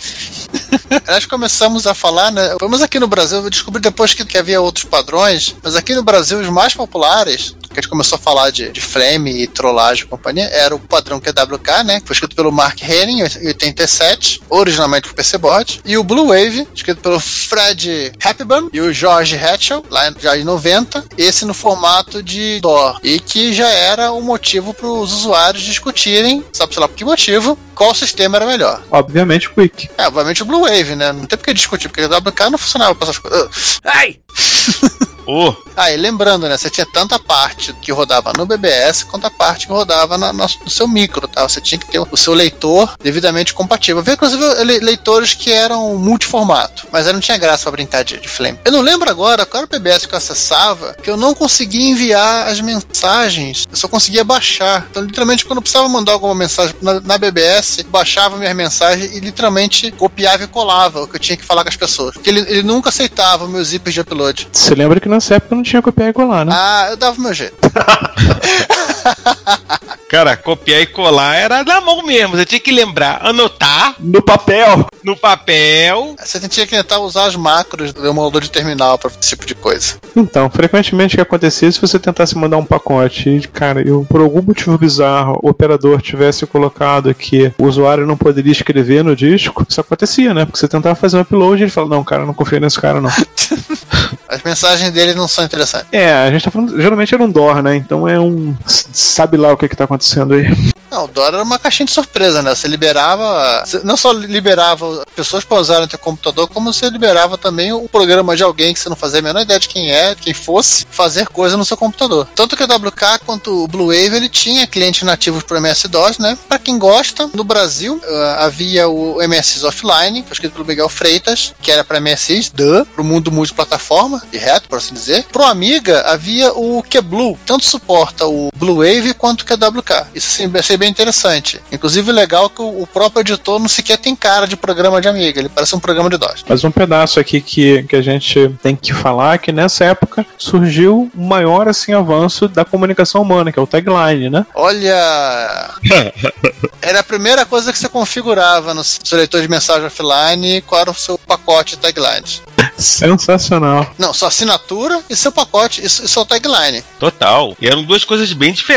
Nós começamos a falar, né? Vamos aqui no Brasil, eu descobri depois que, que havia outros padrões, mas aqui no Brasil os mais populares, que a gente começou a falar de, de flame e trollagem e companhia, era o padrão QWK, né? Que foi escrito pelo Mark Henning em 87, originalmente pro PC Board. E o Blue Wave, escrito pelo Fred Hepburn e o George Hatchell, lá já em 90. Esse no formato de DOR. E que já era o motivo para os usuários discutirem, sabe sei lá por que motivo, qual sistema era melhor. Obviamente o Quick. É, obviamente o Blue Wave, né? Não tem por que discutir, porque o WK não funcionava pra essas coisas. Ai! Ô, Ah, e lembrando, né? Você tinha tanta parte que rodava no BBS quanto a parte que rodava na- na- no seu micro, tá? Você tinha que ter o seu leitor devidamente compatível. Havia, inclusive, le- leitores que eram multiformato, mas aí não tinha graça pra brincar de, de flame. Eu não lembro agora qual era o BBS que eu acessava, que eu não conseguia enviar as mensagens, eu só conseguia baixar. Então, literalmente, quando eu precisava mandar alguma mensagem na, na BBS, baixava minhas mensagens e literalmente copiava e colava o que eu tinha que falar com as pessoas. Porque ele, ele nunca aceitava meus zips de upload. Você lembra que nessa época não tinha copiar e colar, né? Ah, eu dava o meu jeito. cara, copiar e colar era na mão mesmo. Você tinha que lembrar, anotar No papel. no papel. Você tinha que tentar usar as macros do emulador de terminal para esse tipo de coisa. Então, frequentemente o que acontecia se você tentasse mandar um pacote e, cara, eu, por algum motivo bizarro, o operador tivesse colocado que o usuário não poderia escrever no disco, isso acontecia, né? Porque você tentava fazer um upload e ele falava, não, cara, não confio nesse cara, não. As mensagens dele não são interessantes. é, a gente tá falando, geralmente era um DOR, né? Então é um. Sabe lá o que que tá acontecendo aí. Não, o Dora era uma caixinha de surpresa, né? Você liberava. não só liberava pessoas para usarem o teu computador, como você liberava também o programa de alguém que você não fazia a menor ideia de quem é, quem fosse, fazer coisa no seu computador. Tanto que o WK quanto o Blue Wave ele tinha clientes nativos para MS-DOS, né? Para quem gosta, no Brasil eh, havia o MSX Offline, foi escrito pelo Miguel Freitas, que era para MSX, duh, pro mundo multiplataforma, direto, por assim dizer. Pro Amiga havia o QBlue, tanto suporta o Blue Wave quanto o QWK. Isso sim, vai ser bem interessante. Inclusive, legal que o o próprio editor não sequer tem cara de programa de Amiga, ele parece um programa de DOS. Mas um pedaço aqui que, que a gente tem que falar é que nessa época surgiu o maior assim, avanço da comunicação humana, que é o tagline, né? Olha. Era a primeira coisa que você configurava no seu leitor de mensagem offline qual era o seu pacote de taglines. Sensacional. Não, sua assinatura e seu pacote e e seu tagline. Total. E eram duas coisas bem diferentes.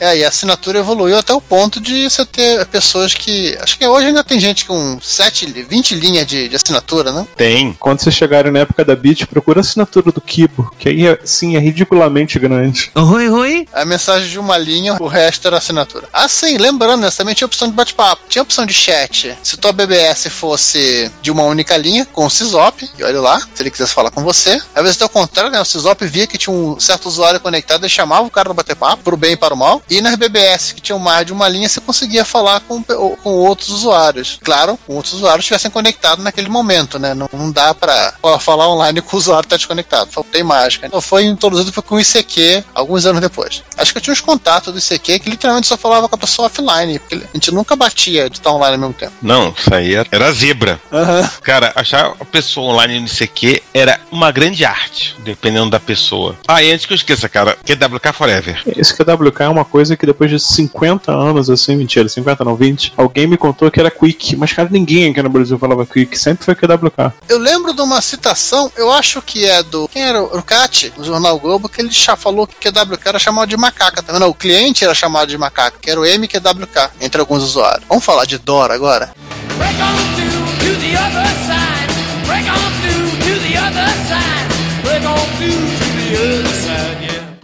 É, e a assinatura evoluiu até o ponto de você ter pessoas que. Acho que hoje ainda tem gente com 7, 20 linhas de, de assinatura, né? Tem. Quando vocês chegarem na época da Bit, procura a assinatura do Kibo, que aí é, sim é ridiculamente grande. Oi, oi. A mensagem de uma linha, o resto era assinatura. Ah, sim, lembrando, você também tinha opção de bate-papo. Tinha opção de chat. Se tua BBS fosse de uma única linha, com o Sysop, e olha lá, se ele quisesse falar com você. Às vezes, ao contrário, né, o Sysop via que tinha um certo usuário conectado e chamava o cara no bater-papo, pro bem e para o mal. E nas BBS, que tinham mais de uma linha, você conseguia falar com, com outros usuários. Claro, com outros usuários estivessem conectados naquele momento, né? Não, não dá pra ó, falar online com o usuário tá desconectado. Faltei mágica. Então foi introduzido com o ICQ alguns anos depois. Acho que eu tinha uns contatos do ICQ que literalmente só falava com a pessoa offline, porque a gente nunca batia de estar online ao mesmo tempo. Não, isso aí era- era zebra. Aham. Cara, achar a pessoa online no ICQ era uma grande arte, dependendo da pessoa. Ah, e antes que eu esqueça, cara, QWK Forever. Esse QWK é uma coisa que depois de 50 anos, assim, mentira, 50 não, 20, alguém me contou que era Quick, mas cara, ninguém aqui no Brasil falava Quick, sempre foi QWK. Eu lembro de uma citação, eu acho que é do. Quem era? O Cat, no Jornal Globo, que ele já falou que QWK era chamado de macaca também. Não, o cliente era chamado de macaca, que era o MQWK, entre alguns usuários. Vamos falar de Dora agora? Break on through to the other side. Break on through to the other side. Break on through to the other side.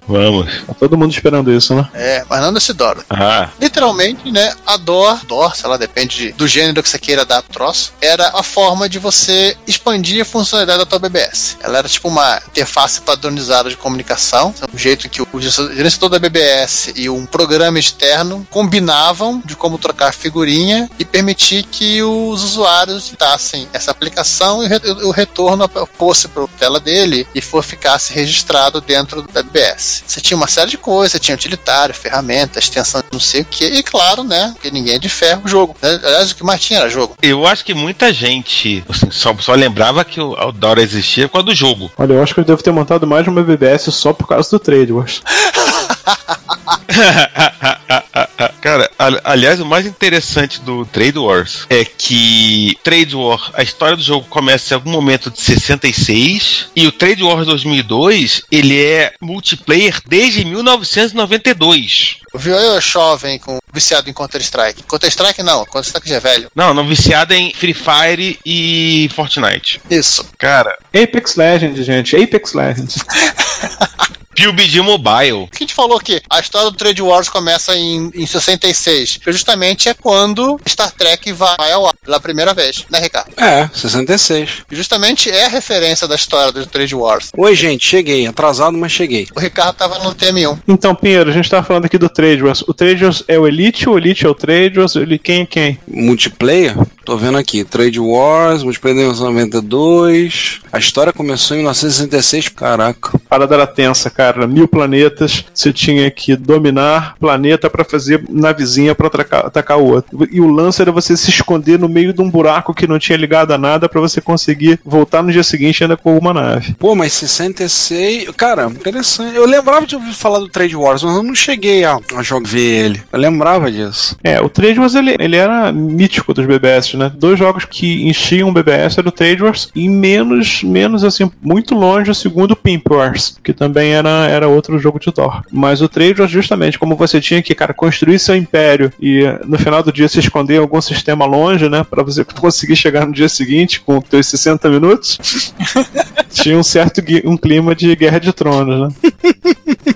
Vamos. Tá todo mundo esperando isso, né? É, mas não desse Dora. Ah, Literalmente, né, a DOR, DOR, sei lá, depende de- do gênero que você queira dar pro troço, era a forma de você expandir a funcionalidade da tua BBS. Ela era tipo uma interface padronizada de comunicação, um jeito que o gerenciador da BBS e um programa externo combinavam de como trocar figurinha e permitir que os usuários dassem essa aplicação e o retorno fosse para a tela dele e for ficasse registrado dentro da BBS. Você tinha uma série de coisas, você tinha utilitário, ferramenta, extensão de não sei o que, e claro, né, porque ninguém é de ferro, jogo. Aliás, o que mais tinha era jogo. eu acho que muita gente assim, só, só lembrava que o o Dora existia por causa do jogo. Olha, eu acho que eu devo ter montado mais de uma BBS só por causa do trade, eu acho. Cara, al- aliás, o mais interessante do Trade Wars é que Trade War, a história do jogo começa em algum momento de 66 e o Trade Wars 2002, ele é multiplayer desde 1992. Viu eu jovem com viciado em Counter-Strike. Counter-Strike não, Counter-Strike já é velho. Não, não viciada em Free Fire e Fortnite. Isso. Cara, Apex Legends, gente. Apex Legends. PUBG Mobile. que a gente falou que a história do Trade Wars começa em, em 66, que justamente é quando Star Trek vai ao ar pela primeira vez, né, Ricardo? É, 66. E justamente é a referência da história do Trade Wars. Oi, gente, cheguei. Atrasado, mas cheguei. O Ricardo tava no TM1. Então, Pinheiro, a gente tá falando aqui do Trade Wars. O Trade Wars é o Elite, o Elite é o Trade Wars, ele quem é quem? Multiplayer? Tô vendo aqui. Trade Wars, multiplayer de 1992. A história começou em 1966. Caraca. A parada era tensa, cara. Mil planetas, você tinha que dominar planeta pra fazer navezinha pra atacar, atacar o outro. E o lance era você se esconder no meio de um buraco que não tinha ligado a nada pra você conseguir voltar no dia seguinte ainda com uma nave. Pô, mas 66. Cara, interessante. Eu lembrava de ouvir falar do Trade Wars, mas eu não cheguei a, a jogar ver ele. Eu lembrava disso. É, o Trade Wars ele, ele era mítico dos BBS, né? Dois jogos que enchiam o BBS era o Trade Wars e menos, menos assim, muito longe o segundo Pimp Wars, que também era, era outro jogo de Thor. Mas o Trade Wars, justamente, como você tinha que, cara, construir seu império e no final do dia se esconder em algum sistema longe, né? Pra você conseguir chegar no dia seguinte com teus 60 minutos, tinha um certo um clima de Guerra de Tronos, né?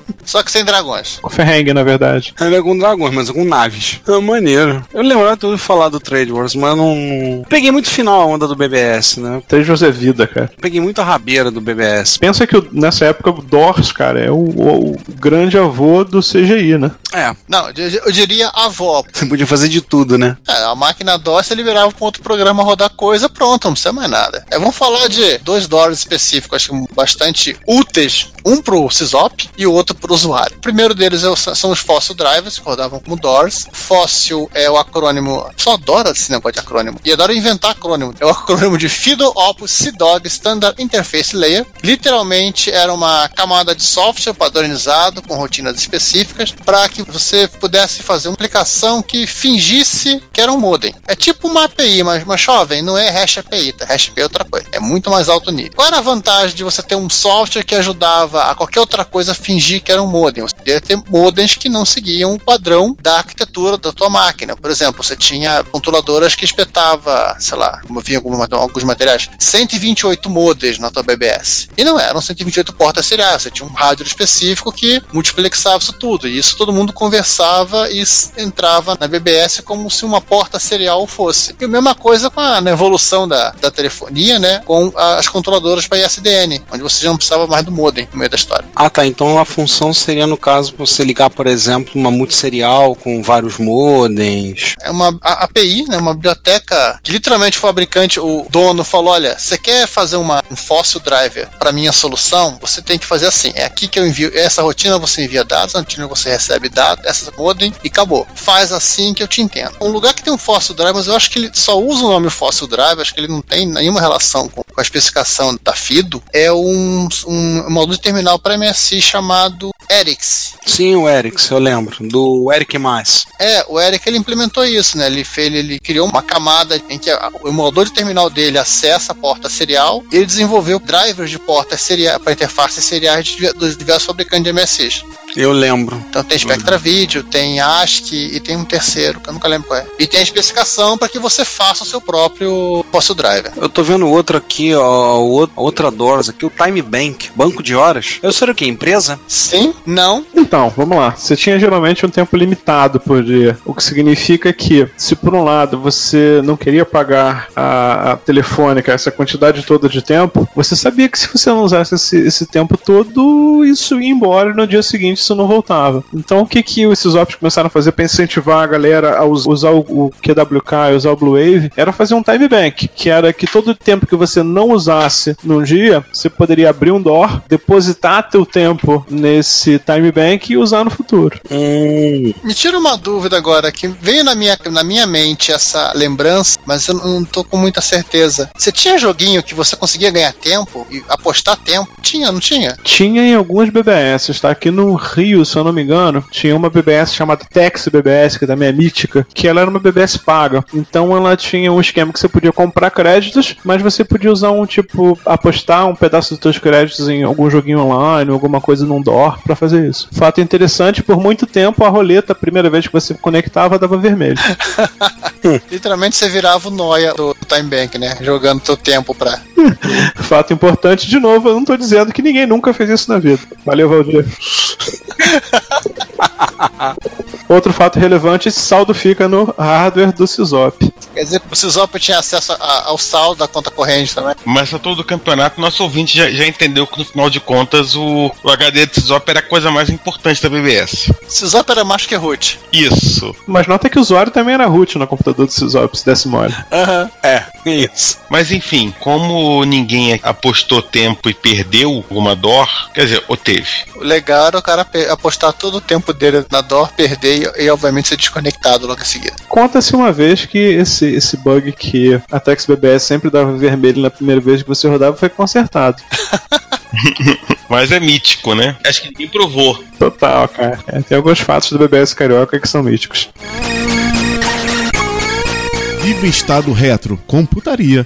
Só que sem dragões. O Ferrengue, na verdade. Ele é com dragões, mas é com naves. É maneiro. Eu lembrava de ouvir falar do Trade Wars, mas não. Peguei muito final a onda do BBS, né? Trade Wars é vida, cara. Peguei muito a rabeira do BBS. Pensa que nessa época o Dors, cara, é o, o- o grande avô do CGI, né? É, Não, eu, diria avó. você podia fazer de tudo, né? É, a máquina DOS você liberava para outro programa rodar coisa, pronto, não precisa mais nada. É, vamos falar de dois DORs específicos, acho que bastante úteis. Um pro Sysop e o outro pro usuário. O primeiro deles é são os Fossil Drivers, que rodavam como DORs. Fossil é o acrônimo. Só adora esse negócio de acrônimo. E adora inventar acrônimo. É o acrônimo de FIDO Opus CDOG Standard Interface Layer. Literalmente era uma camada de software padronizado com rotinas específicas para que você pudesse fazer uma aplicação que fingisse que era um modem. É tipo uma API, mas, mas jovem, não é Hash API, tá? Hash API é outra coisa. É muito mais alto nível. Qual era a vantagem de você ter um software que ajudava a qualquer outra coisa fingir que era um modem? Você poderia ter modems que não seguiam o padrão da arquitetura da tua máquina. Por exemplo, você tinha controladoras que espetava, sei lá, como havia alguma- alguns materiais, 128 modems na tua BBS. E não eram 128 portas seriais, você tinha um rádio específico que multiplexava isso tudo. E isso todo mundo conversava e entrava na BBS como se uma porta serial fosse. E a mesma coisa com a evolução da, da telefonia, né? Com as controladoras para ISDN, onde você já não precisava mais do modem meio da história. Ah, tá. Então a função seria, no caso, você ligar, por exemplo, uma multisserial com vários modems. É uma a- API, né, uma biblioteca que literalmente o fabricante, o dono falou, olha, você quer fazer uma, um fossil driver para minha solução? Você tem que fazer assim, é aqui que eu envio, essa rotina você envia dados, na rotina você recebe dados, essa modem e acabou. Faz assim que eu te entendo. Um lugar que tem um fossil driver, mas eu acho que ele só usa o nome fossil driver, acho que ele não tem nenhuma relação com, com a especificação da FIDO, é um, um módulo de terminal para MSI chamado Erix. Sim, o Eric, eu lembro. Do Eric Mais. É, o Eric ele implementou isso, né? Ele, fez, ele criou uma camada em que a- o emulador de terminal dele acessa a porta serial e ele desenvolveu drivers de portas serial para interfaces seriais de dos diversos fabricantes de MSIs. Eu lembro. Então tem Spectra Video, tem ASCII e tem um terceiro, que eu nunca lembro qual é. E tem a especificação para que você faça o seu próprio fossil driver. Eu tô vendo outro aqui, ó, outra Doors aqui, o Time Bank, banco de horas. Eu sei o que? Empresa? Sim? Não? Então, vamos lá. Você tinha geralmente um tempo limitado por dia, o que significa que, se por um lado você não queria pagar a, a telefônica essa quantidade toda de tempo, você sabia que se você não usasse esse, esse tempo todo, isso ia embora e no dia seguinte isso não voltava. Então, o que que esses ops começaram a fazer para incentivar a galera a us- usar o, o QWK e usar o Blue Wave? Era fazer um time bank, que era que todo o tempo que você não usasse num dia, você poderia abrir um door, depositar teu tempo nesse time bank e usar no futuro. Hum, Me tira uma dúvida agora, que veio na minha, na minha mente essa lembrança, mas eu não tô com muita certeza. Você tinha joguinho que você conseguia ganhar tempo e apostar tempo? Tinha, não tinha? Tinha em alguns BBS, tá? Aqui no Rio, se eu não me engano, tinha uma BBS chamada Tex BBS, que também é mítica, que ela era uma BBS paga. Então ela tinha um esquema que você podia comprar créditos, mas você podia usar um tipo, apostar um pedaço dos seus créditos em algum joguinho online, alguma coisa num DOR para fazer isso. Fato interessante, por muito tempo a roleta, a primeira vez que você conectava, dava vermelho. Literalmente você virava o Noia do Time Bank, né? Jogando teu tempo pra. Fato importante, de novo, eu não tô dizendo que ninguém nunca fez isso na vida. Valeu, Valdir. Outro fato relevante, esse saldo fica no hardware do Sysop. Quer dizer, o Sysop tinha acesso a- ao saldo da conta corrente também. Mas a todo campeonato, nosso ouvinte já, já entendeu que no final de contas o, o HD de Sysop era a coisa mais importante da BBS. Sysop era mais que root. Isso. Mas nota que o usuário também era root no computador do Sysop, se desse mole. Aham. É, isso. Mas enfim, como ninguém apostou tempo e perdeu alguma DOR, quer dizer, ou teve. O legal era o cara apostar todo o tempo dele na DOR, perder e, e, obviamente ser desconectado logo em seguida. Conta-se uma vez que esse, esse bug que a Tex BBS sempre dava vermelho na primeira vez que você rodava foi consertado. Mas é mítico, né? Acho que ninguém provou. Total, cara. É, tem alguns fatos do BBS Carioca que são míticos. Viva Estado Retro, computaria.